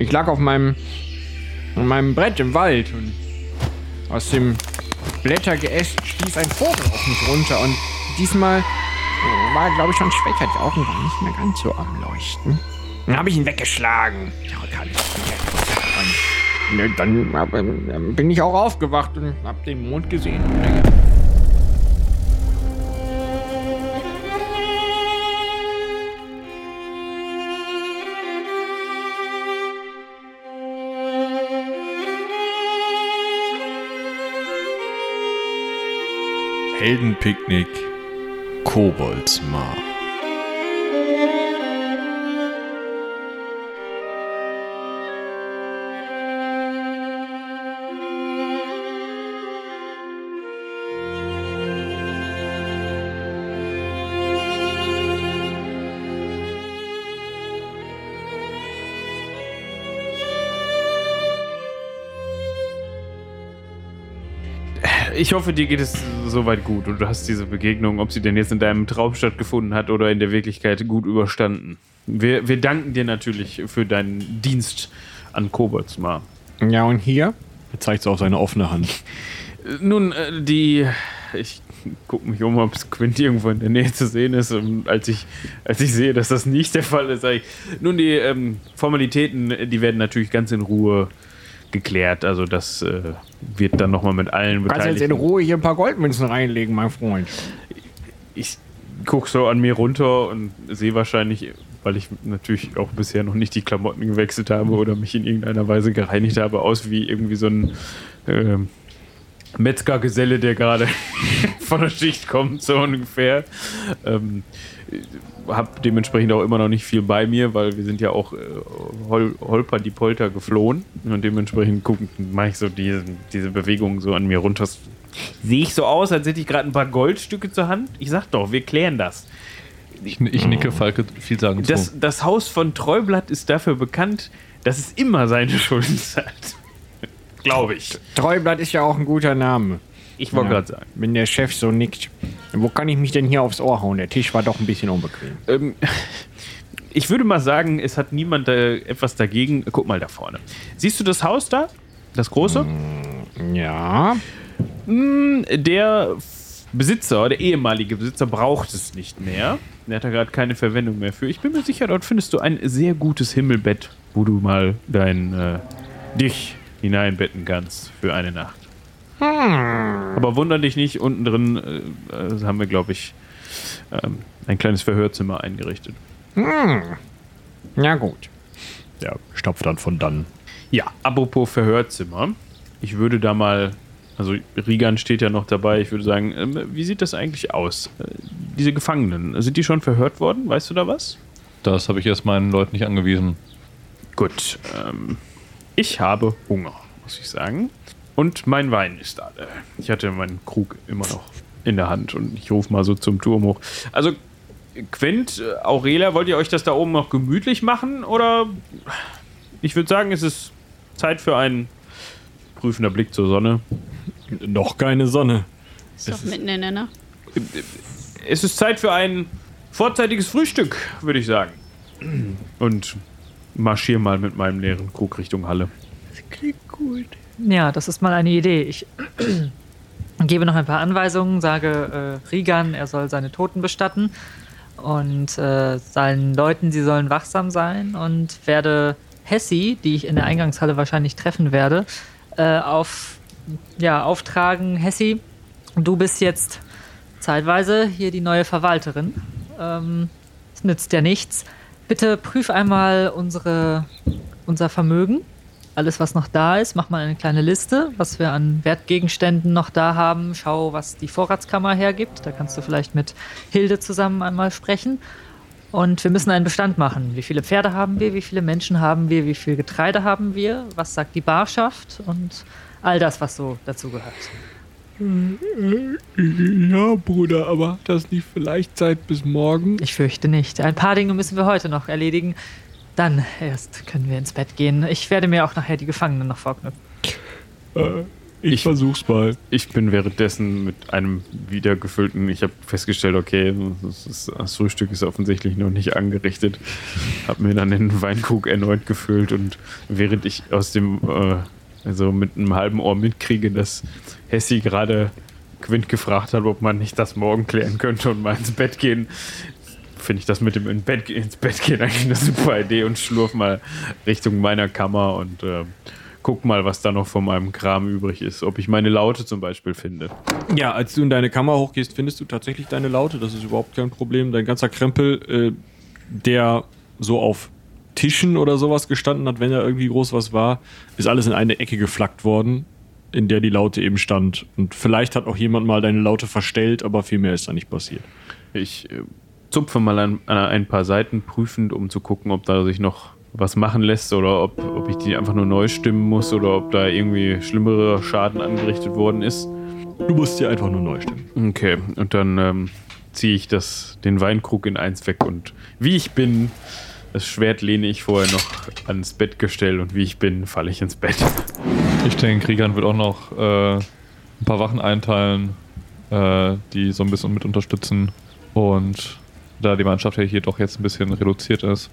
Ich lag auf meinem, auf meinem Brett im Wald und aus dem Blättergeäst stieß ein Vogel auf mich runter und diesmal war, glaube ich, schon schwächer. Die Augen waren nicht mehr ganz so am Leuchten. Dann habe ich ihn weggeschlagen. Ja, ne, dann, dann bin ich auch aufgewacht und habe den Mond gesehen. Heldenpicknick Koboldsmar. Ich hoffe, dir geht es soweit gut und du hast diese Begegnung, ob sie denn jetzt in deinem Traum stattgefunden hat oder in der Wirklichkeit, gut überstanden. Wir, wir danken dir natürlich für deinen Dienst an Koboldsmar. Ja, und hier? Er zeigt so auf seine offene Hand. Nun, äh, die. Ich gucke mich um, ob es Quint irgendwo in der Nähe zu sehen ist. Und als ich, als ich sehe, dass das nicht der Fall ist, sage ich. Nun, die ähm, Formalitäten, die werden natürlich ganz in Ruhe geklärt. Also das äh, wird dann nochmal mit allen Beteiligten... Kannst jetzt in Ruhe hier ein paar Goldmünzen reinlegen, mein Freund. Ich gucke so an mir runter und sehe wahrscheinlich, weil ich natürlich auch bisher noch nicht die Klamotten gewechselt habe oder mich in irgendeiner Weise gereinigt habe, aus wie irgendwie so ein äh, Metzgergeselle, der gerade von der Schicht kommt, so ungefähr. Ähm, habe dementsprechend auch immer noch nicht viel bei mir, weil wir sind ja auch äh, hol holper die Polter geflohen und dementsprechend mache ich so diese, diese Bewegung so an mir runter. Sehe ich so aus, als hätte ich gerade ein paar Goldstücke zur Hand? Ich sag doch, wir klären das. Ich, ich nicke Falke viel sagen das, Das Haus von Treublatt ist dafür bekannt, dass es immer seine Schulden zahlt. Glaube ich. Treublatt ist ja auch ein guter Name. Ich wollte ja, gerade sagen. Wenn der Chef so nickt. Wo kann ich mich denn hier aufs Ohr hauen? Der Tisch war doch ein bisschen unbequem. Ähm, ich würde mal sagen, es hat niemand äh, etwas dagegen. Guck mal da vorne. Siehst du das Haus da? Das große? Mm, ja. Mm, der Besitzer, der ehemalige Besitzer, braucht es nicht mehr. Er hat da gerade keine Verwendung mehr für. Ich bin mir sicher, dort findest du ein sehr gutes Himmelbett, wo du mal dein äh, dich hineinbetten kannst für eine Nacht. Hm. Aber wunder dich nicht, unten drin äh, haben wir, glaube ich, ähm, ein kleines Verhörzimmer eingerichtet. Hm. Ja, gut. Ja, stopft dann von dann. Ja, apropos Verhörzimmer. Ich würde da mal, also Rigan steht ja noch dabei, ich würde sagen, äh, wie sieht das eigentlich aus? Äh, diese Gefangenen, sind die schon verhört worden? Weißt du da was? Das habe ich erst meinen Leuten nicht angewiesen. Gut, ähm, ich habe Hunger, muss ich sagen. Und mein Wein ist da. Ich hatte meinen Krug immer noch in der Hand und ich rufe mal so zum Turm hoch. Also, Quint, Aurelia, wollt ihr euch das da oben noch gemütlich machen? Oder ich würde sagen, es ist Zeit für einen prüfender Blick zur Sonne. Noch keine Sonne. Ist doch mitten in der Nacht. Es ist Zeit für ein vorzeitiges Frühstück, würde ich sagen. Und marschiere mal mit meinem leeren Krug Richtung Halle. Das klingt gut. Ja, das ist mal eine Idee. Ich gebe noch ein paar Anweisungen, sage äh, Rigan, er soll seine Toten bestatten und äh, seinen Leuten, sie sollen wachsam sein und werde Hessi, die ich in der Eingangshalle wahrscheinlich treffen werde, äh, auf, ja, auftragen. Hessi, du bist jetzt zeitweise hier die neue Verwalterin. Ähm, es nützt ja nichts. Bitte prüf einmal unsere, unser Vermögen alles, was noch da ist. Mach mal eine kleine Liste, was wir an Wertgegenständen noch da haben. Schau, was die Vorratskammer hergibt. Da kannst du vielleicht mit Hilde zusammen einmal sprechen. Und wir müssen einen Bestand machen. Wie viele Pferde haben wir? Wie viele Menschen haben wir? Wie viel Getreide haben wir? Was sagt die Barschaft? Und all das, was so dazu gehört. Ja, Bruder, aber das nicht vielleicht Zeit bis morgen? Ich fürchte nicht. Ein paar Dinge müssen wir heute noch erledigen. Dann erst können wir ins Bett gehen. Ich werde mir auch nachher die Gefangenen noch vorknüpfen. Äh, Ich- versuch's mal. Ich bin währenddessen mit einem wieder gefüllten, ich habe festgestellt, okay, das, ist, das Frühstück ist offensichtlich noch nicht angerichtet. Habe mir dann den Weinkrug erneut gefüllt und während ich aus dem, äh, also mit einem halben Ohr mitkriege, dass Hessi gerade Quint gefragt hat, ob man nicht das morgen klären könnte und mal ins Bett gehen, finde ich das mit dem in Bett, ins Bett gehen eigentlich eine super Idee und schlurf mal Richtung meiner Kammer und äh, guck mal, was da noch von meinem Kram übrig ist. Ob ich meine Laute zum Beispiel finde. Ja, als du in deine Kammer hochgehst, findest du tatsächlich deine Laute. Das ist überhaupt kein Problem. Dein ganzer Krempel, äh, der so auf Tischen oder sowas gestanden hat, wenn da irgendwie groß was war, ist alles in eine Ecke geflackt worden, in der die Laute eben stand. Und vielleicht hat auch jemand mal deine Laute verstellt, aber viel mehr ist da nicht passiert. Ich äh, zupfe mal an, an ein paar Seiten prüfend, um zu gucken, ob da sich noch was machen lässt oder ob, ob ich die einfach nur neu stimmen muss oder ob da irgendwie schlimmere Schaden angerichtet worden ist. Du musst dir einfach nur neu stimmen. Okay, und dann ähm, ziehe ich das, den Weinkrug in eins weg und wie ich bin, das Schwert lehne ich vorher noch ans Bettgestell und wie ich bin, falle ich ins Bett. Ich denke, Kriegern wird auch noch äh, ein paar Wachen einteilen, äh, die so ein bisschen mit unterstützen. Und da die Mannschaft ja hier doch jetzt ein bisschen reduziert ist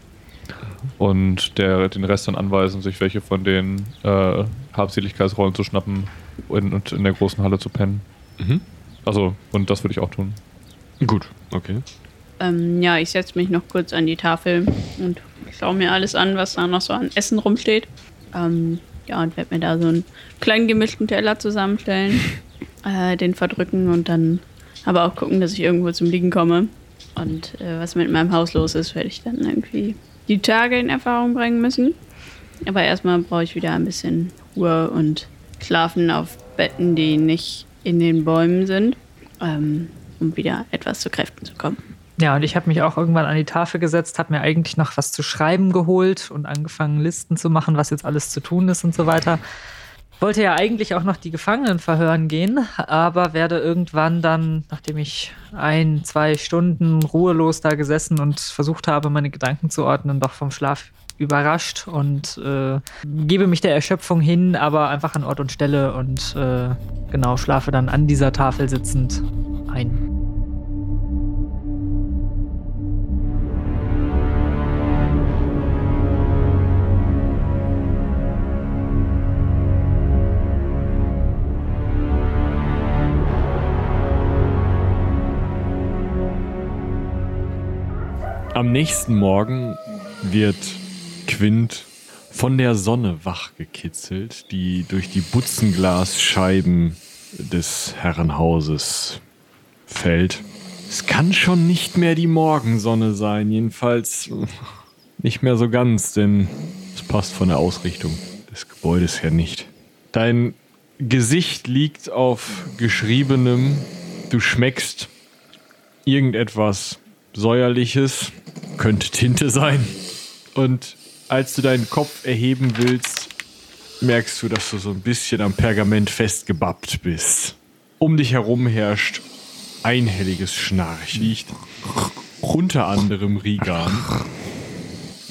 und der den Rest dann anweisen, sich welche von den äh, Habseligkeitsrollen zu schnappen und, und in der großen Halle zu pennen. Mhm. Also, und das würde ich auch tun. Gut, okay. Ähm, ja, ich setze mich noch kurz an die Tafel und schaue mir alles an, was da noch so an Essen rumsteht. Ähm, ja, und werde mir da so einen kleinen gemischten Teller zusammenstellen, äh, den verdrücken und dann aber auch gucken, dass ich irgendwo zum Liegen komme. Und äh, was mit meinem Haus los ist, werde ich dann irgendwie die Tage in Erfahrung bringen müssen. Aber erstmal brauche ich wieder ein bisschen Ruhe und Schlafen auf Betten, die nicht in den Bäumen sind, ähm, um wieder etwas zu Kräften zu kommen. Ja, und ich habe mich auch irgendwann an die Tafel gesetzt, habe mir eigentlich noch was zu schreiben geholt und angefangen, Listen zu machen, was jetzt alles zu tun ist und so weiter. Wollte ja eigentlich auch noch die Gefangenen verhören gehen, aber werde irgendwann dann, nachdem ich ein, zwei Stunden ruhelos da gesessen und versucht habe, meine Gedanken zu ordnen, doch vom Schlaf überrascht und äh, gebe mich der Erschöpfung hin, aber einfach an Ort und Stelle und äh, genau schlafe dann an dieser Tafel sitzend ein. Am nächsten Morgen wird Quint von der Sonne wachgekitzelt, die durch die Butzenglasscheiben des Herrenhauses fällt. Es kann schon nicht mehr die Morgensonne sein, jedenfalls nicht mehr so ganz, denn es passt von der Ausrichtung des Gebäudes her nicht. Dein Gesicht liegt auf geschriebenem, du schmeckst irgendetwas säuerliches, könnte Tinte sein. Und als du deinen Kopf erheben willst, merkst du, dass du so ein bisschen am Pergament festgebappt bist. Um dich herum herrscht einhelliges Schnarch. Liegt unter anderem Rigan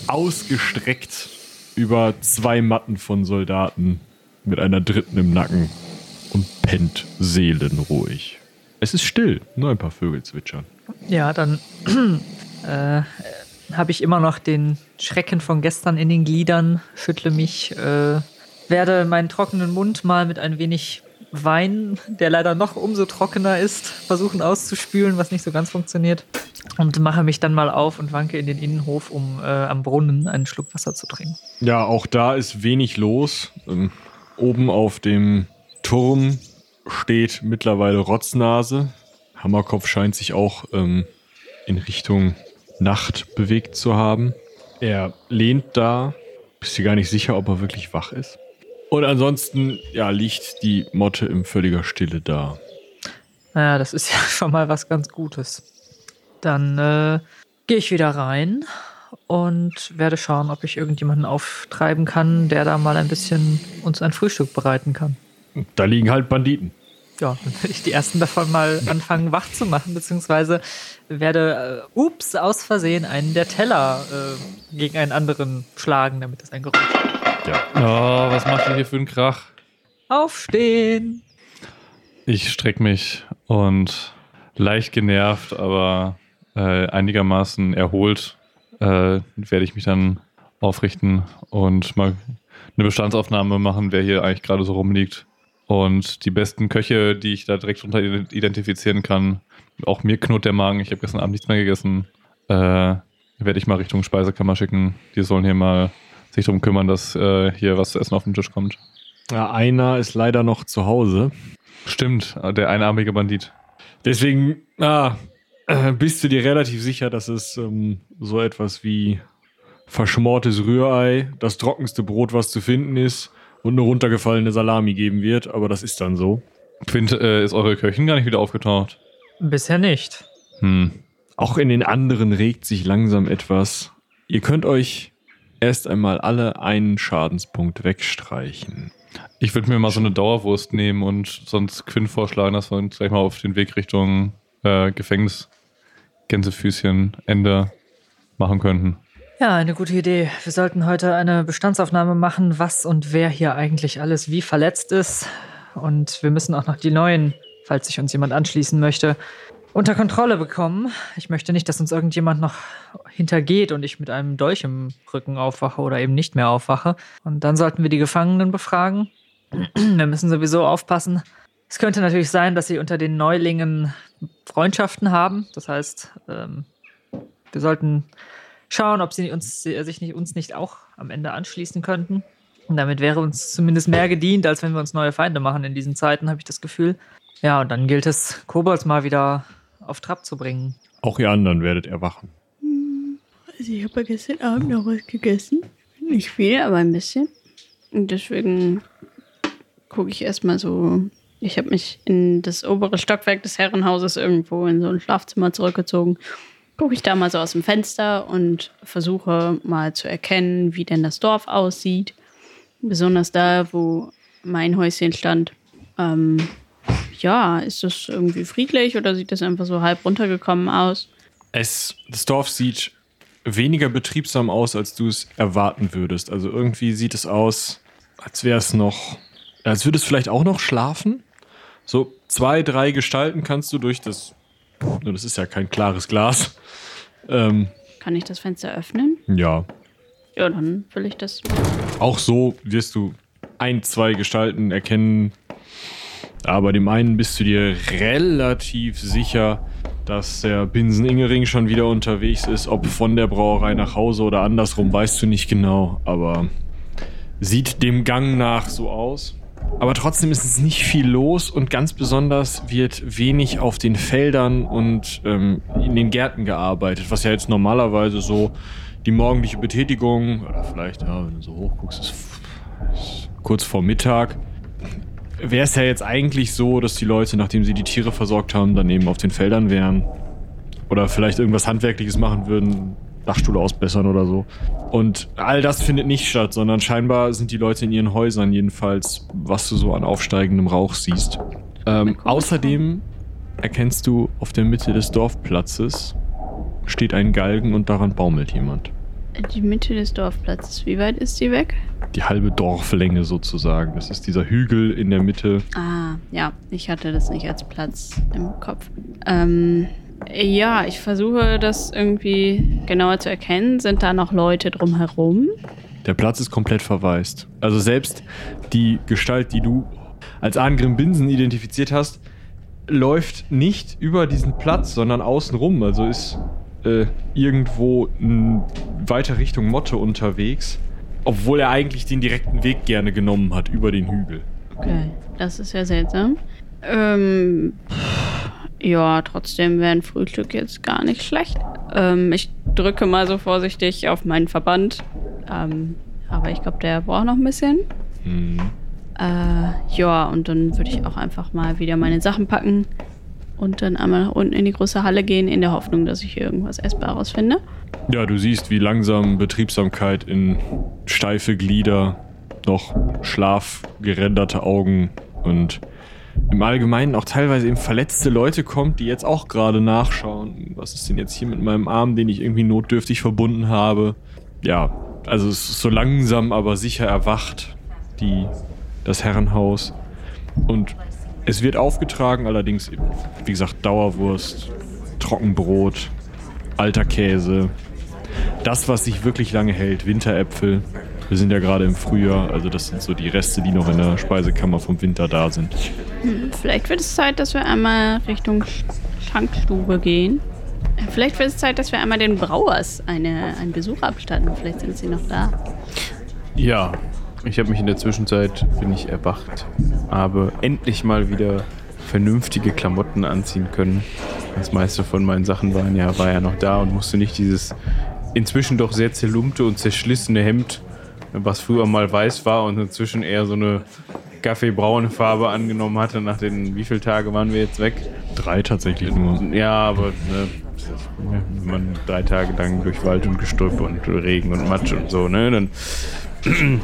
ausgestreckt über zwei Matten von Soldaten mit einer dritten im Nacken und pennt seelenruhig. Es ist still, nur ein paar Vögel zwitschern. Ja, dann äh, habe ich immer noch den Schrecken von gestern in den Gliedern, schüttle mich, äh, werde meinen trockenen Mund mal mit ein wenig Wein, der leider noch umso trockener ist, versuchen auszuspülen, was nicht so ganz funktioniert. Und mache mich dann mal auf und wanke in den Innenhof, um äh, am Brunnen einen Schluck Wasser zu trinken. Ja, auch da ist wenig los. Ähm, oben auf dem Turm steht mittlerweile Rotznase. Hammerkopf scheint sich auch ähm, in Richtung Nacht bewegt zu haben. Er lehnt da, bist dir gar nicht sicher, ob er wirklich wach ist. Und ansonsten, ja, liegt die Motte in völliger Stille da. Naja, das ist ja schon mal was ganz Gutes. Dann äh, gehe ich wieder rein und werde schauen, ob ich irgendjemanden auftreiben kann, der da mal ein bisschen uns ein Frühstück bereiten kann. Da liegen halt Banditen. Ja, dann werde ich die ersten davon mal anfangen wach zu machen, beziehungsweise werde, äh, ups, aus Versehen einen der Teller äh, gegen einen anderen schlagen, damit es ein Geräusch macht. Oh, was macht ihr hier für einen Krach? Aufstehen! Ich strecke mich und leicht genervt, aber äh, einigermaßen erholt äh, werde ich mich dann aufrichten und mal eine Bestandsaufnahme machen, wer hier eigentlich gerade so rumliegt. Und die besten Köche, die ich da direkt unter identifizieren kann, auch mir knurrt der Magen, ich habe gestern Abend nichts mehr gegessen, äh, werde ich mal Richtung Speisekammer schicken. Die sollen hier mal sich darum kümmern, dass äh, hier was zu essen auf den Tisch kommt. Ja, einer ist leider noch zu Hause. Stimmt, der einarmige Bandit. Deswegen ah, äh, bist du dir relativ sicher, dass es ähm, so etwas wie verschmortes Rührei, das trockenste Brot, was zu finden ist, und eine runtergefallene Salami geben wird, aber das ist dann so. Quint, äh, ist eure Köchin gar nicht wieder aufgetaucht? Bisher nicht. Hm. Auch in den anderen regt sich langsam etwas. Ihr könnt euch erst einmal alle einen Schadenspunkt wegstreichen. Ich würde mir mal so eine Dauerwurst nehmen und sonst Quinn vorschlagen, dass wir uns gleich mal auf den Weg Richtung äh, Gefängnis Gänsefüßchen Ende machen könnten. Ja, eine gute Idee. Wir sollten heute eine Bestandsaufnahme machen, was und wer hier eigentlich alles wie verletzt ist. Und wir müssen auch noch die neuen, falls sich uns jemand anschließen möchte, unter Kontrolle bekommen. Ich möchte nicht, dass uns irgendjemand noch hintergeht und ich mit einem Dolch im Rücken aufwache oder eben nicht mehr aufwache. Und dann sollten wir die Gefangenen befragen. Wir müssen sowieso aufpassen. Es könnte natürlich sein, dass sie unter den Neulingen Freundschaften haben. Das heißt, ähm, wir sollten schauen, ob sie uns, sie sich nicht, uns nicht auch am Ende anschließen könnten. Und damit wäre uns zumindest mehr gedient, als wenn wir uns neue Feinde machen in diesen Zeiten, habe ich das Gefühl. Ja, und dann gilt es, Kobolds mal wieder auf Trab zu bringen. Auch ihr anderen werdet erwachen. Also ich habe ja gestern Abend noch was gegessen. Nicht viel, aber ein bisschen. Und deswegen gucke ich erstmal so. Ich habe mich in das obere Stockwerk des Herrenhauses irgendwo in so ein Schlafzimmer zurückgezogen. Gucke ich da mal so aus dem Fenster und versuche mal zu erkennen, wie denn das Dorf aussieht. Besonders da, wo mein Häuschen stand. Ähm, ja, ist das irgendwie friedlich oder sieht das einfach so halb runtergekommen aus? Es, das Dorf sieht weniger betriebsam aus, als du es erwarten würdest. Also irgendwie sieht es aus, als wäre es noch, als würde es vielleicht auch noch schlafen. So zwei, drei Gestalten kannst du durch das, das ist ja kein klares Glas. Ähm, Kann ich das Fenster öffnen? ja, Ja, dann will ich das. auch so wirst du ein, zwei Gestalten erkennen. Aber dem einen bist du dir relativ sicher, dass der Binsen Ingering schon wieder unterwegs ist. Ob von der Brauerei nach Hause oder andersrum, weißt du nicht genau. Aber sieht dem Gang nach so aus. Aber trotzdem ist es nicht viel los und ganz besonders wird wenig auf den Feldern und ähm, in den Gärten gearbeitet, was ja jetzt normalerweise so die morgendliche Betätigung, oder vielleicht, ja, wenn du so hochguckst, ist, ist kurz vor Mittag, wäre es ja jetzt eigentlich so, dass die Leute, nachdem sie die Tiere versorgt haben, dann eben auf den Feldern wären. Oder vielleicht irgendwas Handwerkliches machen würden, Dachstuhl ausbessern oder so. Und all das findet nicht statt, sondern scheinbar sind die Leute in ihren Häusern jedenfalls, was du so an aufsteigendem Rauch siehst. Ähm, außerdem erkennst du auf der Mitte des Dorfplatzes steht ein Galgen und daran baumelt jemand. Die Mitte des Dorfplatzes. Wie weit ist die weg? Die halbe Dorflänge sozusagen. Das ist dieser Hügel in der Mitte. Ah, ja, ich hatte das nicht als Platz im Kopf. Ähm, ja, ich versuche das irgendwie genauer zu erkennen. Sind da noch Leute drumherum? Der Platz ist komplett verwaist. Also selbst die Gestalt, die du als Angrim Binsen identifiziert hast, läuft nicht über diesen Platz, sondern außenrum. Also ist äh, irgendwo n- weiter Richtung Motte unterwegs. Obwohl er eigentlich den direkten Weg gerne genommen hat über den Hügel. Okay, das ist ja seltsam. Ähm, ja, trotzdem wäre ein Frühstück jetzt gar nicht schlecht. Ähm, ich drücke mal so vorsichtig auf meinen Verband. Ähm, aber ich glaube, der braucht noch ein bisschen. Hm. Äh, ja, und dann würde ich auch einfach mal wieder meine Sachen packen und dann einmal nach unten in die große Halle gehen, in der Hoffnung, dass ich hier irgendwas Essbares finde. Ja, du siehst, wie langsam Betriebsamkeit in steife Glieder, noch schlafgerenderte Augen und im Allgemeinen auch teilweise eben verletzte Leute kommt, die jetzt auch gerade nachschauen. Was ist denn jetzt hier mit meinem Arm, den ich irgendwie notdürftig verbunden habe? Ja, also es ist so langsam, aber sicher erwacht. Die das Herrenhaus. Und es wird aufgetragen, allerdings, wie gesagt, Dauerwurst, Trockenbrot, alter Käse. Das, was sich wirklich lange hält, Winteräpfel. Wir sind ja gerade im Frühjahr, also das sind so die Reste, die noch in der Speisekammer vom Winter da sind. Hm, Vielleicht wird es Zeit, dass wir einmal Richtung Sch- Schankstube gehen. Äh, Vielleicht wird es Zeit, dass wir einmal den Brauers eine, einen Besuch abstatten. Vielleicht sind sie noch da. Ja, ich habe mich in der Zwischenzeit, bin ich erwacht, habe endlich mal wieder vernünftige Klamotten anziehen können. Das meiste von meinen Sachen waren ja, war ja noch da und musste nicht dieses inzwischen doch sehr zerlumpte und zerschlissene Hemd, was früher mal weiß war und inzwischen eher so eine kaffeebraune Farbe angenommen hatte. Nach den, wie viele Tage waren wir jetzt weg? Drei tatsächlich nur. Ja, aber ne, wenn man drei Tage lang durch Wald und Gestrüpp und Regen und Matsch und so, ne, dann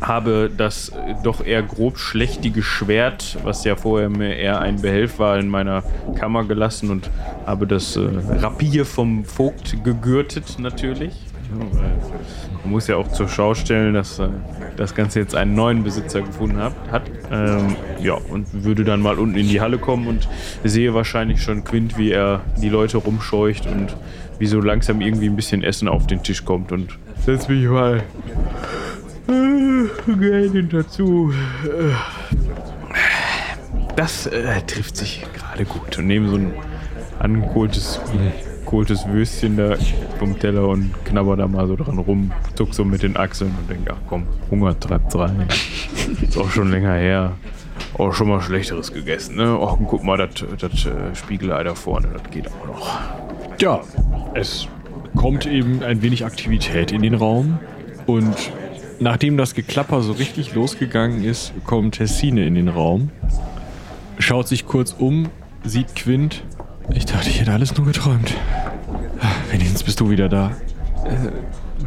habe das doch eher grob schlechtige Schwert, was ja vorher mir eher ein Behelf war, in meiner Kammer gelassen und habe das äh, Rapier vom Vogt gegürtet natürlich. Man muss ja auch zur Schau stellen, dass äh, das Ganze jetzt einen neuen Besitzer gefunden hat. hat. Ähm, ja, und würde dann mal unten in die Halle kommen und sehe wahrscheinlich schon Quint, wie er die Leute rumscheucht und wie so langsam irgendwie ein bisschen Essen auf den Tisch kommt und setz mich mal äh, gerne dazu. Das äh, trifft sich gerade gut. Und nehme so ein angekohltes kohltes Würstchen da vom Teller und knabber da mal so dran rum, zuck so mit den Achseln und denke, ach komm, Hunger treibt's rein. Ist auch schon länger her. Auch schon mal Schlechteres gegessen, ne? Und guck mal, das das, äh, Spiegelei da vorne, das geht auch noch. Ja, es kommt eben ein wenig Aktivität in den Raum und nachdem das Geklapper so richtig losgegangen ist, kommt Tessine in den Raum, schaut sich kurz um, sieht Quint. Ich dachte, ich hätte alles nur geträumt. Wenigstens bist du wieder da. Äh,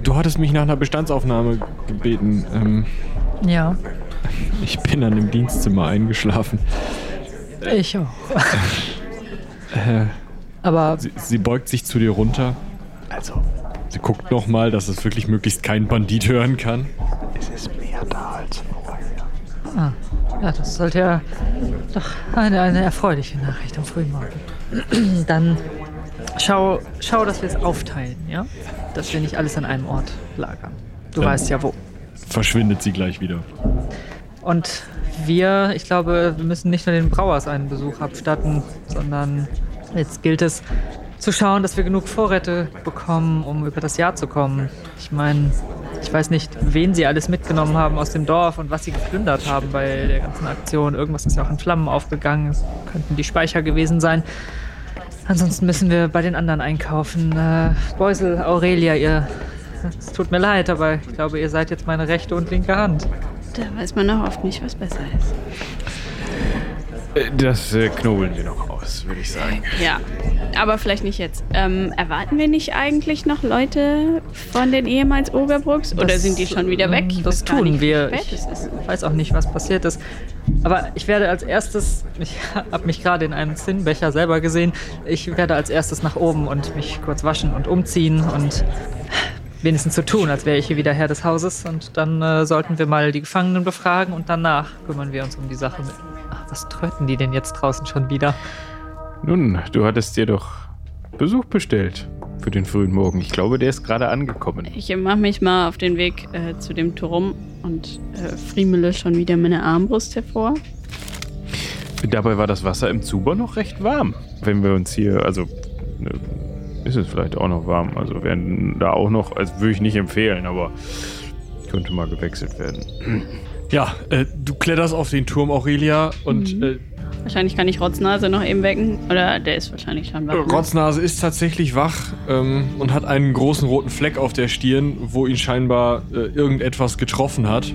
Du hattest mich nach einer Bestandsaufnahme gebeten. Ähm, Ja, ich bin dann im Dienstzimmer eingeschlafen. ich auch. Äh, Aber sie, sie beugt sich zu dir runter. Also, Sie guckt nochmal, dass es wirklich möglichst kein Bandit hören kann. es ist mehr da als vorher. ah, ja, das sollte ja doch eine, eine erfreuliche Nachricht am frühen Morgen. Dann schau, schau, dass wir es aufteilen, ja? Dass wir nicht alles an einem Ort lagern. Du Ja. weißt ja wo. Verschwindet sie gleich wieder. Und wir, ich glaube, wir müssen nicht nur den Brauers einen Besuch abstatten, sondern jetzt gilt es zu schauen, dass wir genug Vorräte bekommen, um über das Jahr zu kommen. Ich meine, ich weiß nicht, wen sie alles mitgenommen haben aus dem Dorf und was sie geplündert haben bei der ganzen Aktion. Irgendwas ist ja auch in Flammen aufgegangen. Es könnten die Speicher gewesen sein. Ansonsten müssen wir bei den anderen einkaufen. Äh, Beusel, Aurelia, ihr. Es tut mir leid, aber ich glaube, ihr seid jetzt meine rechte und linke Hand. Da weiß man auch oft nicht, was besser ist. Das äh, knobeln wir noch aus, würde ich sagen. Ja, aber vielleicht nicht jetzt. Ähm, erwarten wir nicht eigentlich noch Leute von den ehemals Ogerbrooks? Oder Das, sind die schon wieder weg? Ich ähm, Das tun nicht, wir. Ich es ist. weiß auch nicht, was passiert ist. Aber ich werde als erstes, ich habe mich gerade in einem Zinnbecher selber gesehen, ich werde als erstes nach oben und mich kurz waschen und umziehen und wenigstens so tun, als wäre ich hier wieder Herr des Hauses. Und dann äh, sollten wir mal die Gefangenen befragen und danach kümmern wir uns um die Sache. Mit. Was tröten die denn jetzt draußen schon wieder? Nun, du hattest dir doch Besuch bestellt für den frühen Morgen. Ich glaube, der ist gerade angekommen. Ich mache mich mal auf den Weg äh, zu dem Turm und äh, friemele schon wieder meine Armbrust hervor. Dabei war das Wasser im Zuber noch recht warm. Wenn wir uns hier, also ne, ist es vielleicht auch noch warm. Also werden da auch noch, also würde ich nicht empfehlen, aber könnte mal gewechselt werden. Ja, äh, du kletterst auf den Turm, Aurelia, und äh, Wahrscheinlich kann ich Rotznase noch eben wecken. Oder der ist wahrscheinlich schon wach. ne? Rotznase ist tatsächlich wach ähm, und hat einen großen roten Fleck auf der Stirn, wo ihn scheinbar äh, irgendetwas getroffen hat.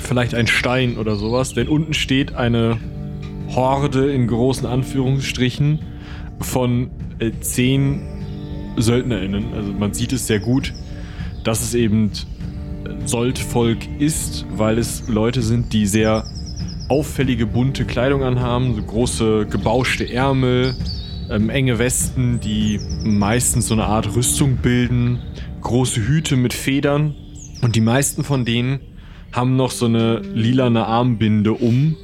Vielleicht ein Stein oder sowas, denn unten steht eine Horde in großen Anführungsstrichen von äh, zehn SöldnerInnen. Also man sieht es sehr gut, dass es eben Soldvolk ist, weil es Leute sind, die sehr auffällige bunte Kleidung anhaben, so große gebauschte Ärmel, ähm, enge Westen, die meistens so eine Art Rüstung bilden, große Hüte mit Federn und die meisten von denen haben noch so eine lilane Armbinde um.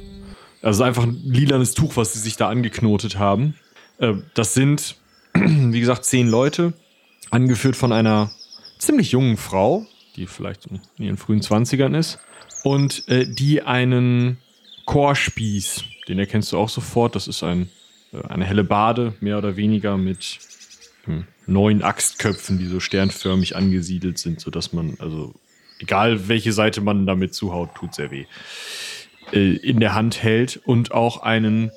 Also einfach ein lilanes Tuch, was sie sich da angeknotet haben. Äh, das sind, wie gesagt, zehn Leute, angeführt von einer ziemlich jungen Frau, die vielleicht in ihren frühen Zwanzigern ist, und äh, die einen Chorspieß, den erkennst du auch sofort. Das ist ein, äh, eine helle Bade, mehr oder weniger mit hm, neun Axtköpfen, die so sternförmig angesiedelt sind, sodass man, also egal welche Seite man damit zuhaut, tut sehr weh, äh, in der Hand hält und auch einen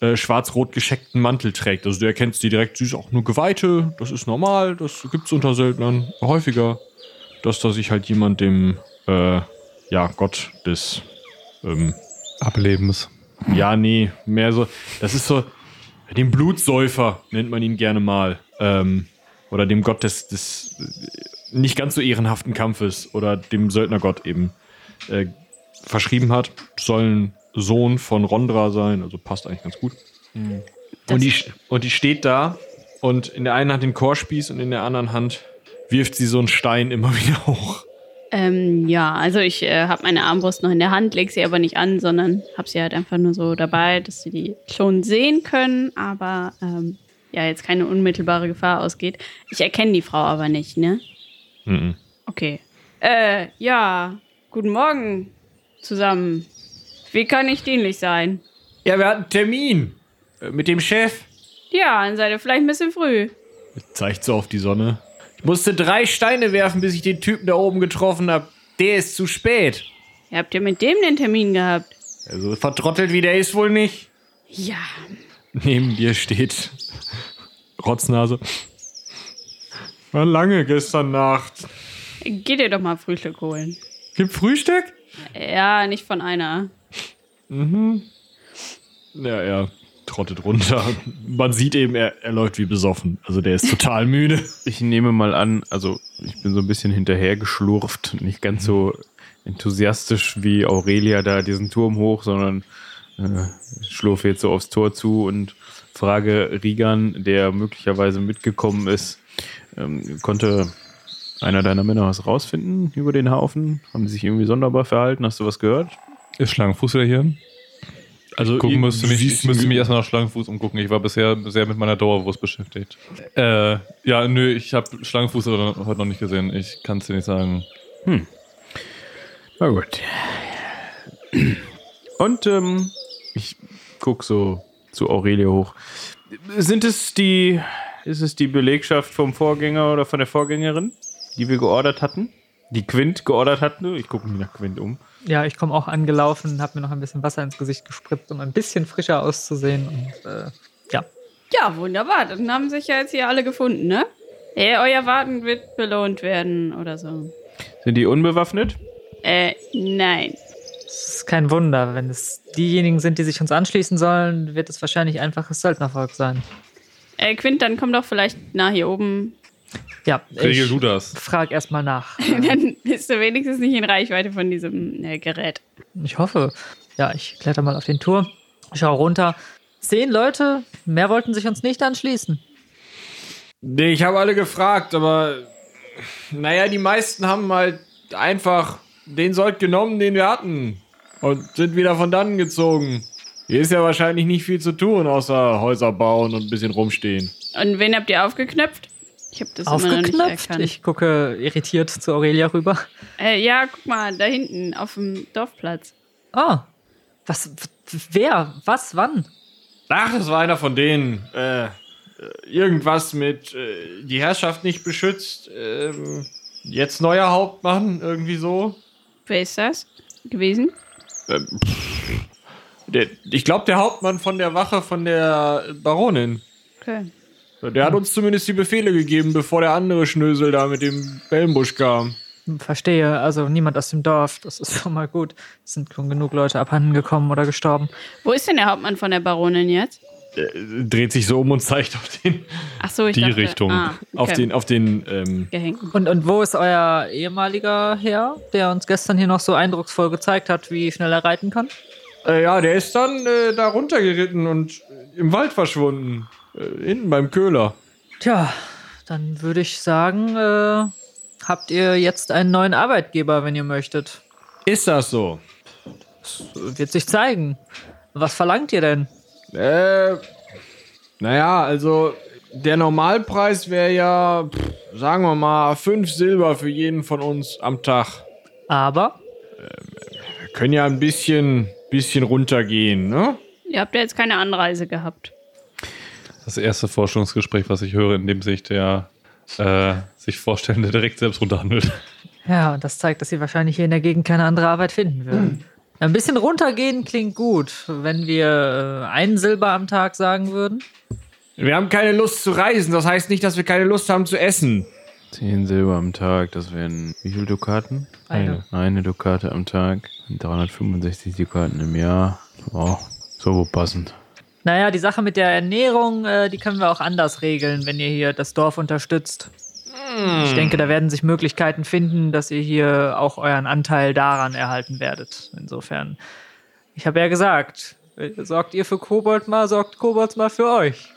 äh, schwarz-rot gescheckten Mantel trägt. Also du erkennst die direkt, sie ist auch nur Geweihte, das ist normal, das gibt es unter Söldnern häufiger, dass da sich halt jemand dem, äh, ja, Gott des, ähm, Ablebens. ja, nee, mehr so, das ist so, dem Blutsäufer nennt man ihn gerne mal. Ähm, oder dem Gott des, des äh, nicht ganz so ehrenhaften Kampfes oder dem Söldnergott eben äh, verschrieben hat. Soll ein Sohn von Rondra sein, also passt eigentlich ganz gut. Und die, und die steht da und in der einen Hand den Chorspieß und in der anderen Hand wirft sie so einen Stein immer wieder hoch. Ähm, ja, also ich äh, habe meine Armbrust noch in der Hand, leg sie aber nicht an, sondern habe sie halt einfach nur so dabei, dass sie die schon sehen können, aber ähm, ja, jetzt keine unmittelbare Gefahr ausgeht. Ich erkenne die Frau aber nicht, ne? Mhm. Okay. Äh, ja, guten Morgen zusammen. Wie kann ich dienlich sein? Ja, wir hatten einen Termin äh, mit dem Chef. Ja, dann seid ihr vielleicht ein bisschen früh. Zeigt so auf die Sonne. Ich musste drei Steine werfen, bis ich den Typen da oben getroffen habe. Der ist zu spät. Ihr habt ja mit dem den Termin gehabt. Also vertrottelt wie der ist wohl nicht. Ja, Neben dir steht Rotznase. War lange gestern Nacht. geht ihr doch mal Frühstück holen. Gibt Frühstück? Ja, nicht von einer. Ja, er trottet runter. Man sieht eben, er, er läuft wie besoffen. Also der ist total müde. Ich nehme mal an, also ich bin so ein bisschen hinterhergeschlurft, nicht ganz so enthusiastisch wie Aurelia da diesen Turm hoch, sondern äh, schlurfe jetzt so aufs Tor zu und frage Rigan, der möglicherweise mitgekommen ist, ähm, konnte einer deiner Männer was rausfinden über den Haufen? Haben die sich irgendwie sonderbar verhalten? Hast du was gehört? Ist Schlangenfuß wieder hier? Also Gucken müsste mich, müsste mich erstmal nach Schlangenfuß umgucken. Ich war bisher sehr mit meiner Dauerwurst beschäftigt. Äh, ja, nö, ich habe Schlangenfuß heute noch nicht gesehen. Ich kann es dir nicht sagen. Na gut. Und ähm, ich guck so zu Aurelia hoch. Sind es die, ist es die Belegschaft vom Vorgänger oder von der Vorgängerin, die wir geordert hatten? Die Quint geordert hatten? Ich gucke mich nach Quint um. Ja, ich komme auch angelaufen, habe mir noch ein bisschen Wasser ins Gesicht gespritzt, um ein bisschen frischer auszusehen. Und äh, ja, Ja, wunderbar. Dann haben sich ja jetzt hier alle gefunden, ne? Äh, euer Warten wird belohnt werden oder so. Sind die unbewaffnet? Äh, nein. es ist kein Wunder. Wenn es diejenigen sind, die sich uns anschließen sollen, wird es wahrscheinlich einfaches Söldnervolk sein. Äh, Quint, dann komm doch vielleicht nach hier oben. Ja, Regel ich du das. frag erstmal nach. Dann bist du wenigstens nicht in Reichweite von diesem äh, Gerät. Ich hoffe. Ja, ich kletter mal auf den Turm, schau runter. Zehn Leute, mehr wollten sich uns nicht anschließen. Nee, ich habe alle gefragt, aber naja, die meisten haben halt einfach den Sold genommen, den wir hatten. Und sind wieder von dann gezogen. Hier ist ja wahrscheinlich nicht viel zu tun, außer Häuser bauen und ein bisschen rumstehen. Und wen habt ihr aufgeknöpft? Ich habe das immer noch nicht Aufgeknöpft. erkannt. Ich gucke irritiert zu Aurelia rüber. Äh, ja, guck mal, da hinten auf dem Dorfplatz. Ah, was, wer, was, wann? Ach, das war einer von denen. Äh, äh, irgendwas mit äh, die Herrschaft nicht beschützt. Ähm, jetzt neuer Hauptmann, irgendwie so. Wer ist das gewesen? Der, ich glaube, der Hauptmann von der Wache von der Baronin. Okay. Der hat uns zumindest die Befehle gegeben, bevor der andere Schnösel da mit dem Wellenbusch kam. Verstehe, also niemand aus dem Dorf, das ist schon mal gut. Es sind schon genug Leute abhanden gekommen oder gestorben. Wo ist denn der Hauptmann von der Baronin jetzt? dreht sich so um und zeigt auf den, Ach so, ich Die dachte, Richtung. Ah, okay. auf den, auf den, ähm, Gehängt. Und, und wo ist euer ehemaliger Herr, der uns gestern hier noch so eindrucksvoll gezeigt hat, wie schnell er reiten kann? Äh, ja, der ist dann äh, da runtergeritten und im Wald verschwunden. Äh, hinten beim Köhler. Tja, dann würde ich sagen, äh, habt ihr jetzt einen neuen Arbeitgeber, wenn ihr möchtet. Ist das so? Wird sich zeigen. Was verlangt ihr denn? Äh, naja, also der Normalpreis wäre ja, pff, sagen wir mal, fünf Silber für jeden von uns am Tag. Aber Wir können ja ein bisschen, bisschen runtergehen, ne? Ihr habt ja jetzt keine Anreise gehabt. Das erste Forschungsgespräch, was ich höre, in dem sich der äh, sich Vorstellende direkt selbst runterhandelt. Ja, und das zeigt, dass sie wahrscheinlich hier in der Gegend keine andere Arbeit finden würden. Ein bisschen runtergehen klingt gut, wenn wir äh, ein Silber am Tag sagen würden. Wir haben keine Lust zu reisen, das heißt nicht, dass wir keine Lust haben zu essen. 10 Silber am Tag, das wären wie viele Dukaten? Eine. Eine Dukate am Tag, 365 Dukaten im Jahr. Oh, so passend. Naja, die Sache mit der Ernährung, äh, die können wir auch anders regeln, wenn ihr hier das Dorf unterstützt. Ich denke, da werden sich Möglichkeiten finden, dass ihr hier auch euren Anteil daran erhalten werdet. Insofern, ich habe ja gesagt, äh, sorgt ihr für Kobold mal, sorgt Kobold mal für euch.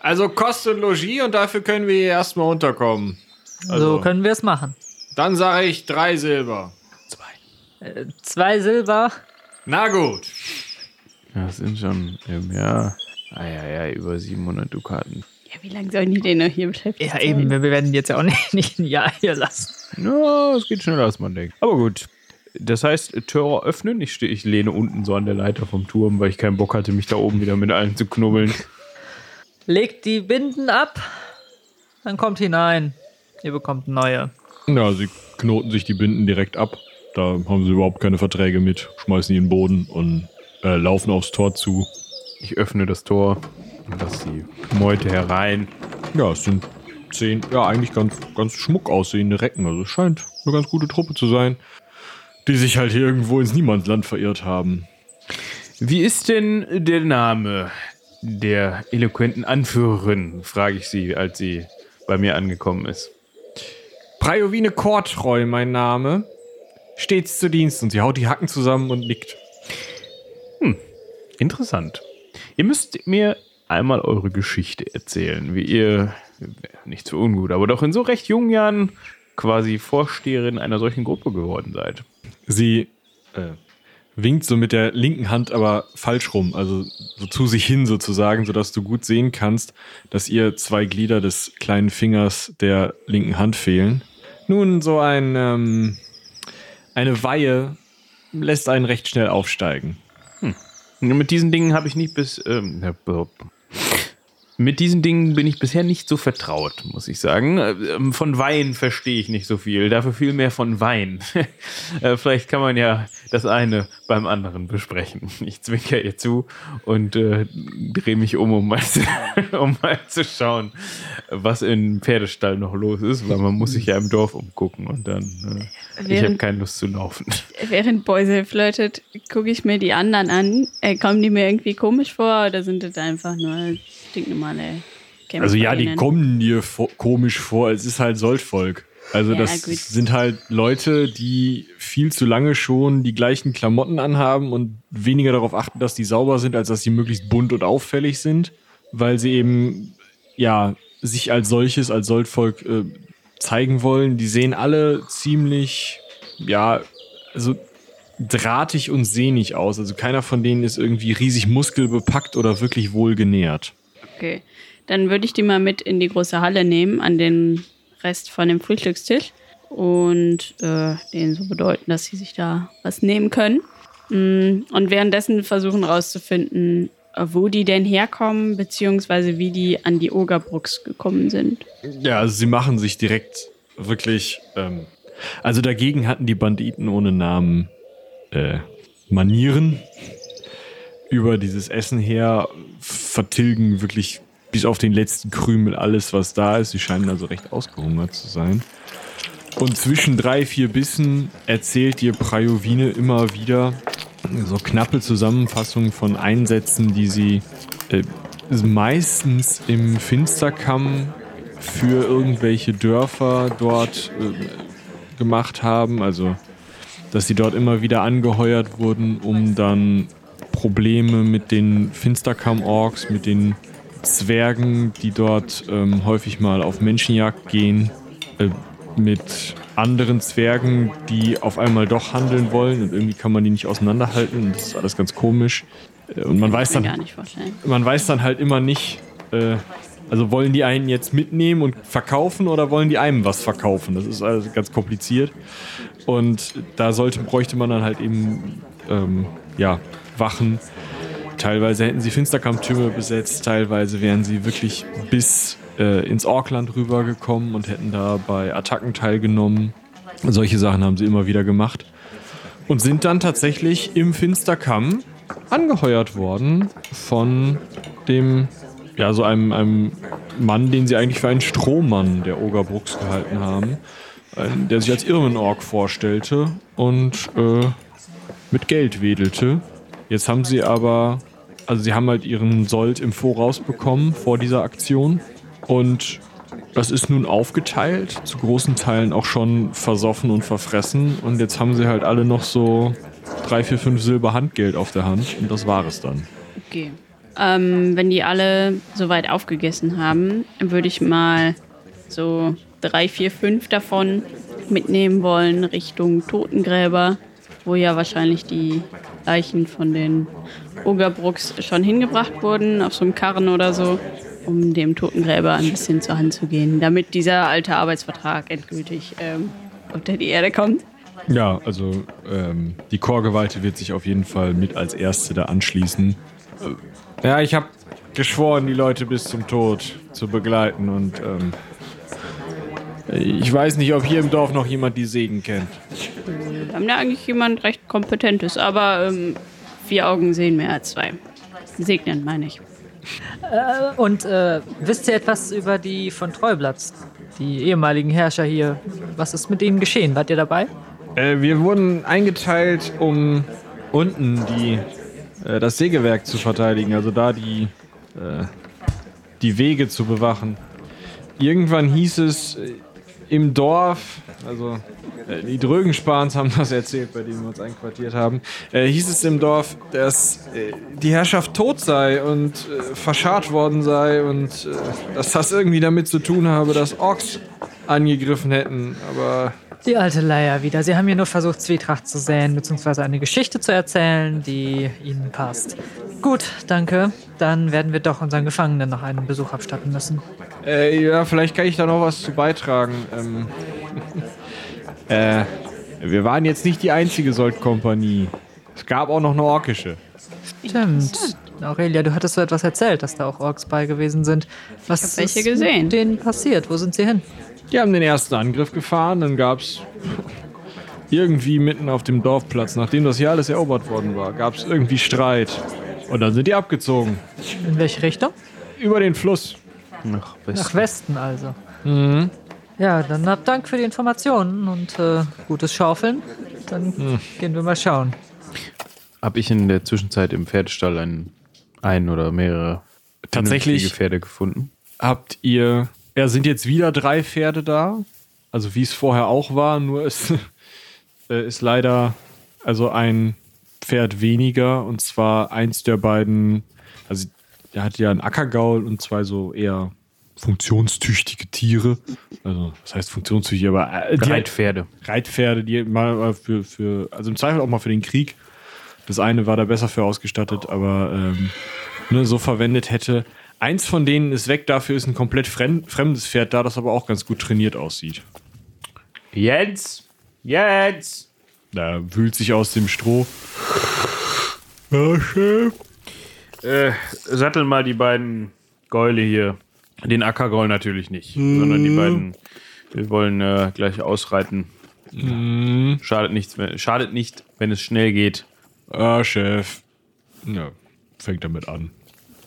Also Kost und Logis und dafür können wir hier erstmal unterkommen. Also, so können wir es machen. dann sage ich drei Silber. Zwei Silber. Na gut. Ja, das sind schon im Jahr, ah, ja, ja, über 700 Dukaten. Ja, wie lange sollen die denn noch hier beschäftigt Ja, sein? eben, wir werden die jetzt ja auch nicht, nicht ein Jahr hier lassen. Ja, es geht schneller, als man denkt. Aber gut. Das heißt, Tore öffnen. Ich, steh, ich lehne unten so an der Leiter vom Turm, weil ich keinen Bock hatte, mich da oben wieder mit allen zu knubbeln. Legt die Binden ab, dann kommt hinein. Ihr bekommt neue. Ja, sie knoten sich die Binden direkt ab. Da haben sie überhaupt keine Verträge mit, schmeißen die in den Boden und äh, laufen aufs Tor zu. Ich öffne das Tor und lasse die Meute herein. Ja, es sind zehn, ja, eigentlich ganz, ganz schmuck aussehende Recken. Also es scheint eine ganz gute Truppe zu sein, die sich halt hier irgendwo ins Niemandsland verirrt haben. Wie ist denn der Name der eloquenten Anführerin? frage ich sie, als sie bei mir angekommen ist. Prajovine Kortreu, mein Name. Stets zu Dienst und sie haut die Hacken zusammen und nickt. Interessant. Ihr müsst mir einmal eure Geschichte erzählen, wie ihr, nicht so ungut, aber doch in so recht jungen Jahren quasi Vorsteherin einer solchen Gruppe geworden seid. Sie äh, winkt so mit der linken Hand, aber falsch rum, also so zu sich hin sozusagen, sodass du gut sehen kannst, dass ihr zwei Glieder des kleinen Fingers der linken Hand fehlen. Nun, so ein, ähm, eine Weihe lässt einen recht schnell aufsteigen. Mit diesen Dingen habe ich nicht bis. Ähm, mit diesen Dingen bin ich bisher nicht so vertraut, muss ich sagen. Ähm, Von Wein verstehe ich nicht so viel, dafür viel mehr von Wein. Äh, Vielleicht kann man ja das eine beim anderen besprechen. Ich zwinker ihr zu und äh, drehe mich um, um mal, zu, um mal zu schauen, was im Pferdestall noch los ist, weil man muss sich ja im Dorf umgucken und dann. Äh, ich habe Während- keine Lust zu laufen. Während Boise flirtet, gucke ich mir die anderen an. Äh, kommen die mir irgendwie komisch vor oder sind das einfach nur stinknormale Kämpfer? Also ja, die kommen dir komisch vor, es ist halt Soldvolk. Also Ja, das gut. sind halt Leute, die viel zu lange schon die gleichen Klamotten anhaben und weniger darauf achten, dass die sauber sind, als dass sie möglichst bunt und auffällig sind, weil sie eben ja sich als solches, als Soldvolk äh, zeigen wollen. Die sehen alle ziemlich, ja, also drahtig und sehnig aus. Also keiner von denen ist irgendwie riesig muskelbepackt oder wirklich wohlgenährt. Okay. Dann würde ich die mal mit in die große Halle nehmen, an den Rest von dem Frühstückstisch und äh, denen so bedeuten, dass sie sich da was nehmen können. Mm, Und währenddessen versuchen rauszufinden, wo die denn herkommen, beziehungsweise wie die an die Ogerbrooks gekommen sind. Ja, also sie machen sich direkt wirklich. Ähm, also dagegen hatten die Banditen ohne Namen äh, Manieren über dieses Essen her, vertilgen wirklich bis auf den letzten Krümel alles, was da ist. Sie scheinen also recht ausgehungert zu sein. Und zwischen drei, vier Bissen erzählt dir Prajovine immer wieder so knappe Zusammenfassungen von Einsätzen, die sie äh, meistens im Finsterkamm für irgendwelche Dörfer dort äh, gemacht haben. Also, dass sie dort immer wieder angeheuert wurden, um dann Probleme mit den Finsterkamm-Orks, mit den Zwergen, die dort ähm, häufig mal auf Menschenjagd gehen, äh, mit anderen Zwergen, die auf einmal doch handeln wollen und irgendwie kann man die nicht auseinanderhalten. Und das ist alles ganz komisch. Äh, Und man weiß dann man weiß dann halt immer nicht, äh, also wollen die einen jetzt mitnehmen und verkaufen oder wollen die einem was verkaufen? Das ist also ganz kompliziert. Und da sollte, bräuchte man dann halt eben, ähm, ja, Wachen. Teilweise hätten sie Finsterkampftürme besetzt, teilweise wären sie wirklich bis äh, ins Orkland rübergekommen und hätten da bei Attacken teilgenommen. Solche Sachen haben sie immer wieder gemacht. Und sind dann tatsächlich im Finsterkamm angeheuert worden von dem, ja, so einem, einem Mann, den sie eigentlich für einen Strohmann der Ogerbrooks gehalten haben, der sich als Irmenorg vorstellte und äh, mit Geld wedelte. Jetzt haben sie aber, also sie haben halt ihren Sold im Voraus bekommen vor dieser Aktion und das ist nun aufgeteilt, zu großen Teilen auch schon versoffen und verfressen und jetzt haben sie halt alle noch so drei, vier, fünf Silber Handgeld auf der Hand und das war es dann. Okay. Ähm, wenn die alle soweit aufgegessen haben, würde ich mal so drei, vier, fünf davon mitnehmen wollen Richtung Totengräber, wo ja wahrscheinlich die Leichen von den Ogerbrooks schon hingebracht wurden, auf so einem Karren oder so, um dem Totengräber ein bisschen zur Hand zu gehen, damit dieser alte Arbeitsvertrag endgültig ähm, unter die Erde kommt. Ja, also ähm, die Chorgewalte wird sich auf jeden Fall mit als Erste da anschließen. Äh, Ja, ich habe geschworen, die Leute bis zum Tod zu begleiten und ähm, ich weiß nicht, ob hier im Dorf noch jemand die Segen kennt. Wir haben ja eigentlich jemand recht Kompetentes, aber ähm, vier Augen sehen mehr als zwei. Segnen, meine ich. Und äh, wisst ihr etwas über die von Treublatz? Die ehemaligen Herrscher hier. Was ist mit ihnen geschehen? Wart ihr dabei? Äh, wir wurden eingeteilt, um unten die, äh, das Sägewerk zu verteidigen, also da die, äh, die Wege zu bewachen. Irgendwann hieß es äh, im Dorf, also äh, die Drögenspans haben das erzählt, bei denen wir uns einquartiert haben, äh, hieß es im Dorf, dass äh, die Herrschaft tot sei und äh, verscharrt worden sei und äh, dass das irgendwie damit zu tun habe, dass Orks angegriffen hätten, aber Die alte Leier wieder. Sie haben hier nur versucht, Zwietracht zu säen, beziehungsweise eine Geschichte zu erzählen, die ihnen passt. Gut, danke. Dann werden wir doch unseren Gefangenen noch einen Besuch abstatten müssen. Äh, ja, vielleicht kann ich da noch was zu beitragen. Ähm, äh, wir waren jetzt nicht die einzige Soldkompanie. Es gab auch noch eine orkische. Stimmt. Aurelia, du hattest so etwas erzählt, dass da auch Orks bei gewesen sind. Was hab welche ist gesehen. mit denen passiert? Wo sind sie hin? Die haben den ersten Angriff gefahren, dann gab's irgendwie mitten auf dem Dorfplatz, nachdem das hier alles erobert worden war, gab's irgendwie Streit. Und dann sind die abgezogen. In welche Richtung? Über den Fluss. Nach Nach Westen also. Ja, dann habt Dank für die Informationen und äh, gutes Schaufeln. Dann gehen wir mal schauen. Habe ich in der Zwischenzeit im Pferdestall ein, ein oder mehrere Tatsächlich- Pferde gefunden? Habt ihr. Ja, sind jetzt wieder drei Pferde da. Also wie es vorher auch war, nur es äh, ist leider also ein Pferd weniger. Und zwar eins der beiden. Also der hat ja einen Ackergaul und zwei so eher funktionstüchtige Tiere. Also, das heißt funktionstüchtig, aber äh, die Reitpferde. Reitpferde, die mal mal für, für, also im Zweifel auch mal für den Krieg. Das eine war da besser für ausgestattet, aber ähm, ne, so verwendet hätte. Eins von denen ist weg, dafür ist ein komplett fremd, fremdes Pferd da, das aber auch ganz gut trainiert aussieht. Jens! Jens! Da wühlt sich aus dem Stroh. Ja, Chef. Äh, satteln mal die beiden Gäule hier. Den Ackergaul natürlich nicht, sondern die beiden. Wir wollen äh, gleich ausreiten. Schadet, nichts, schadet nicht, wenn es schnell geht. Ah, Chef. Ja, fängt damit an.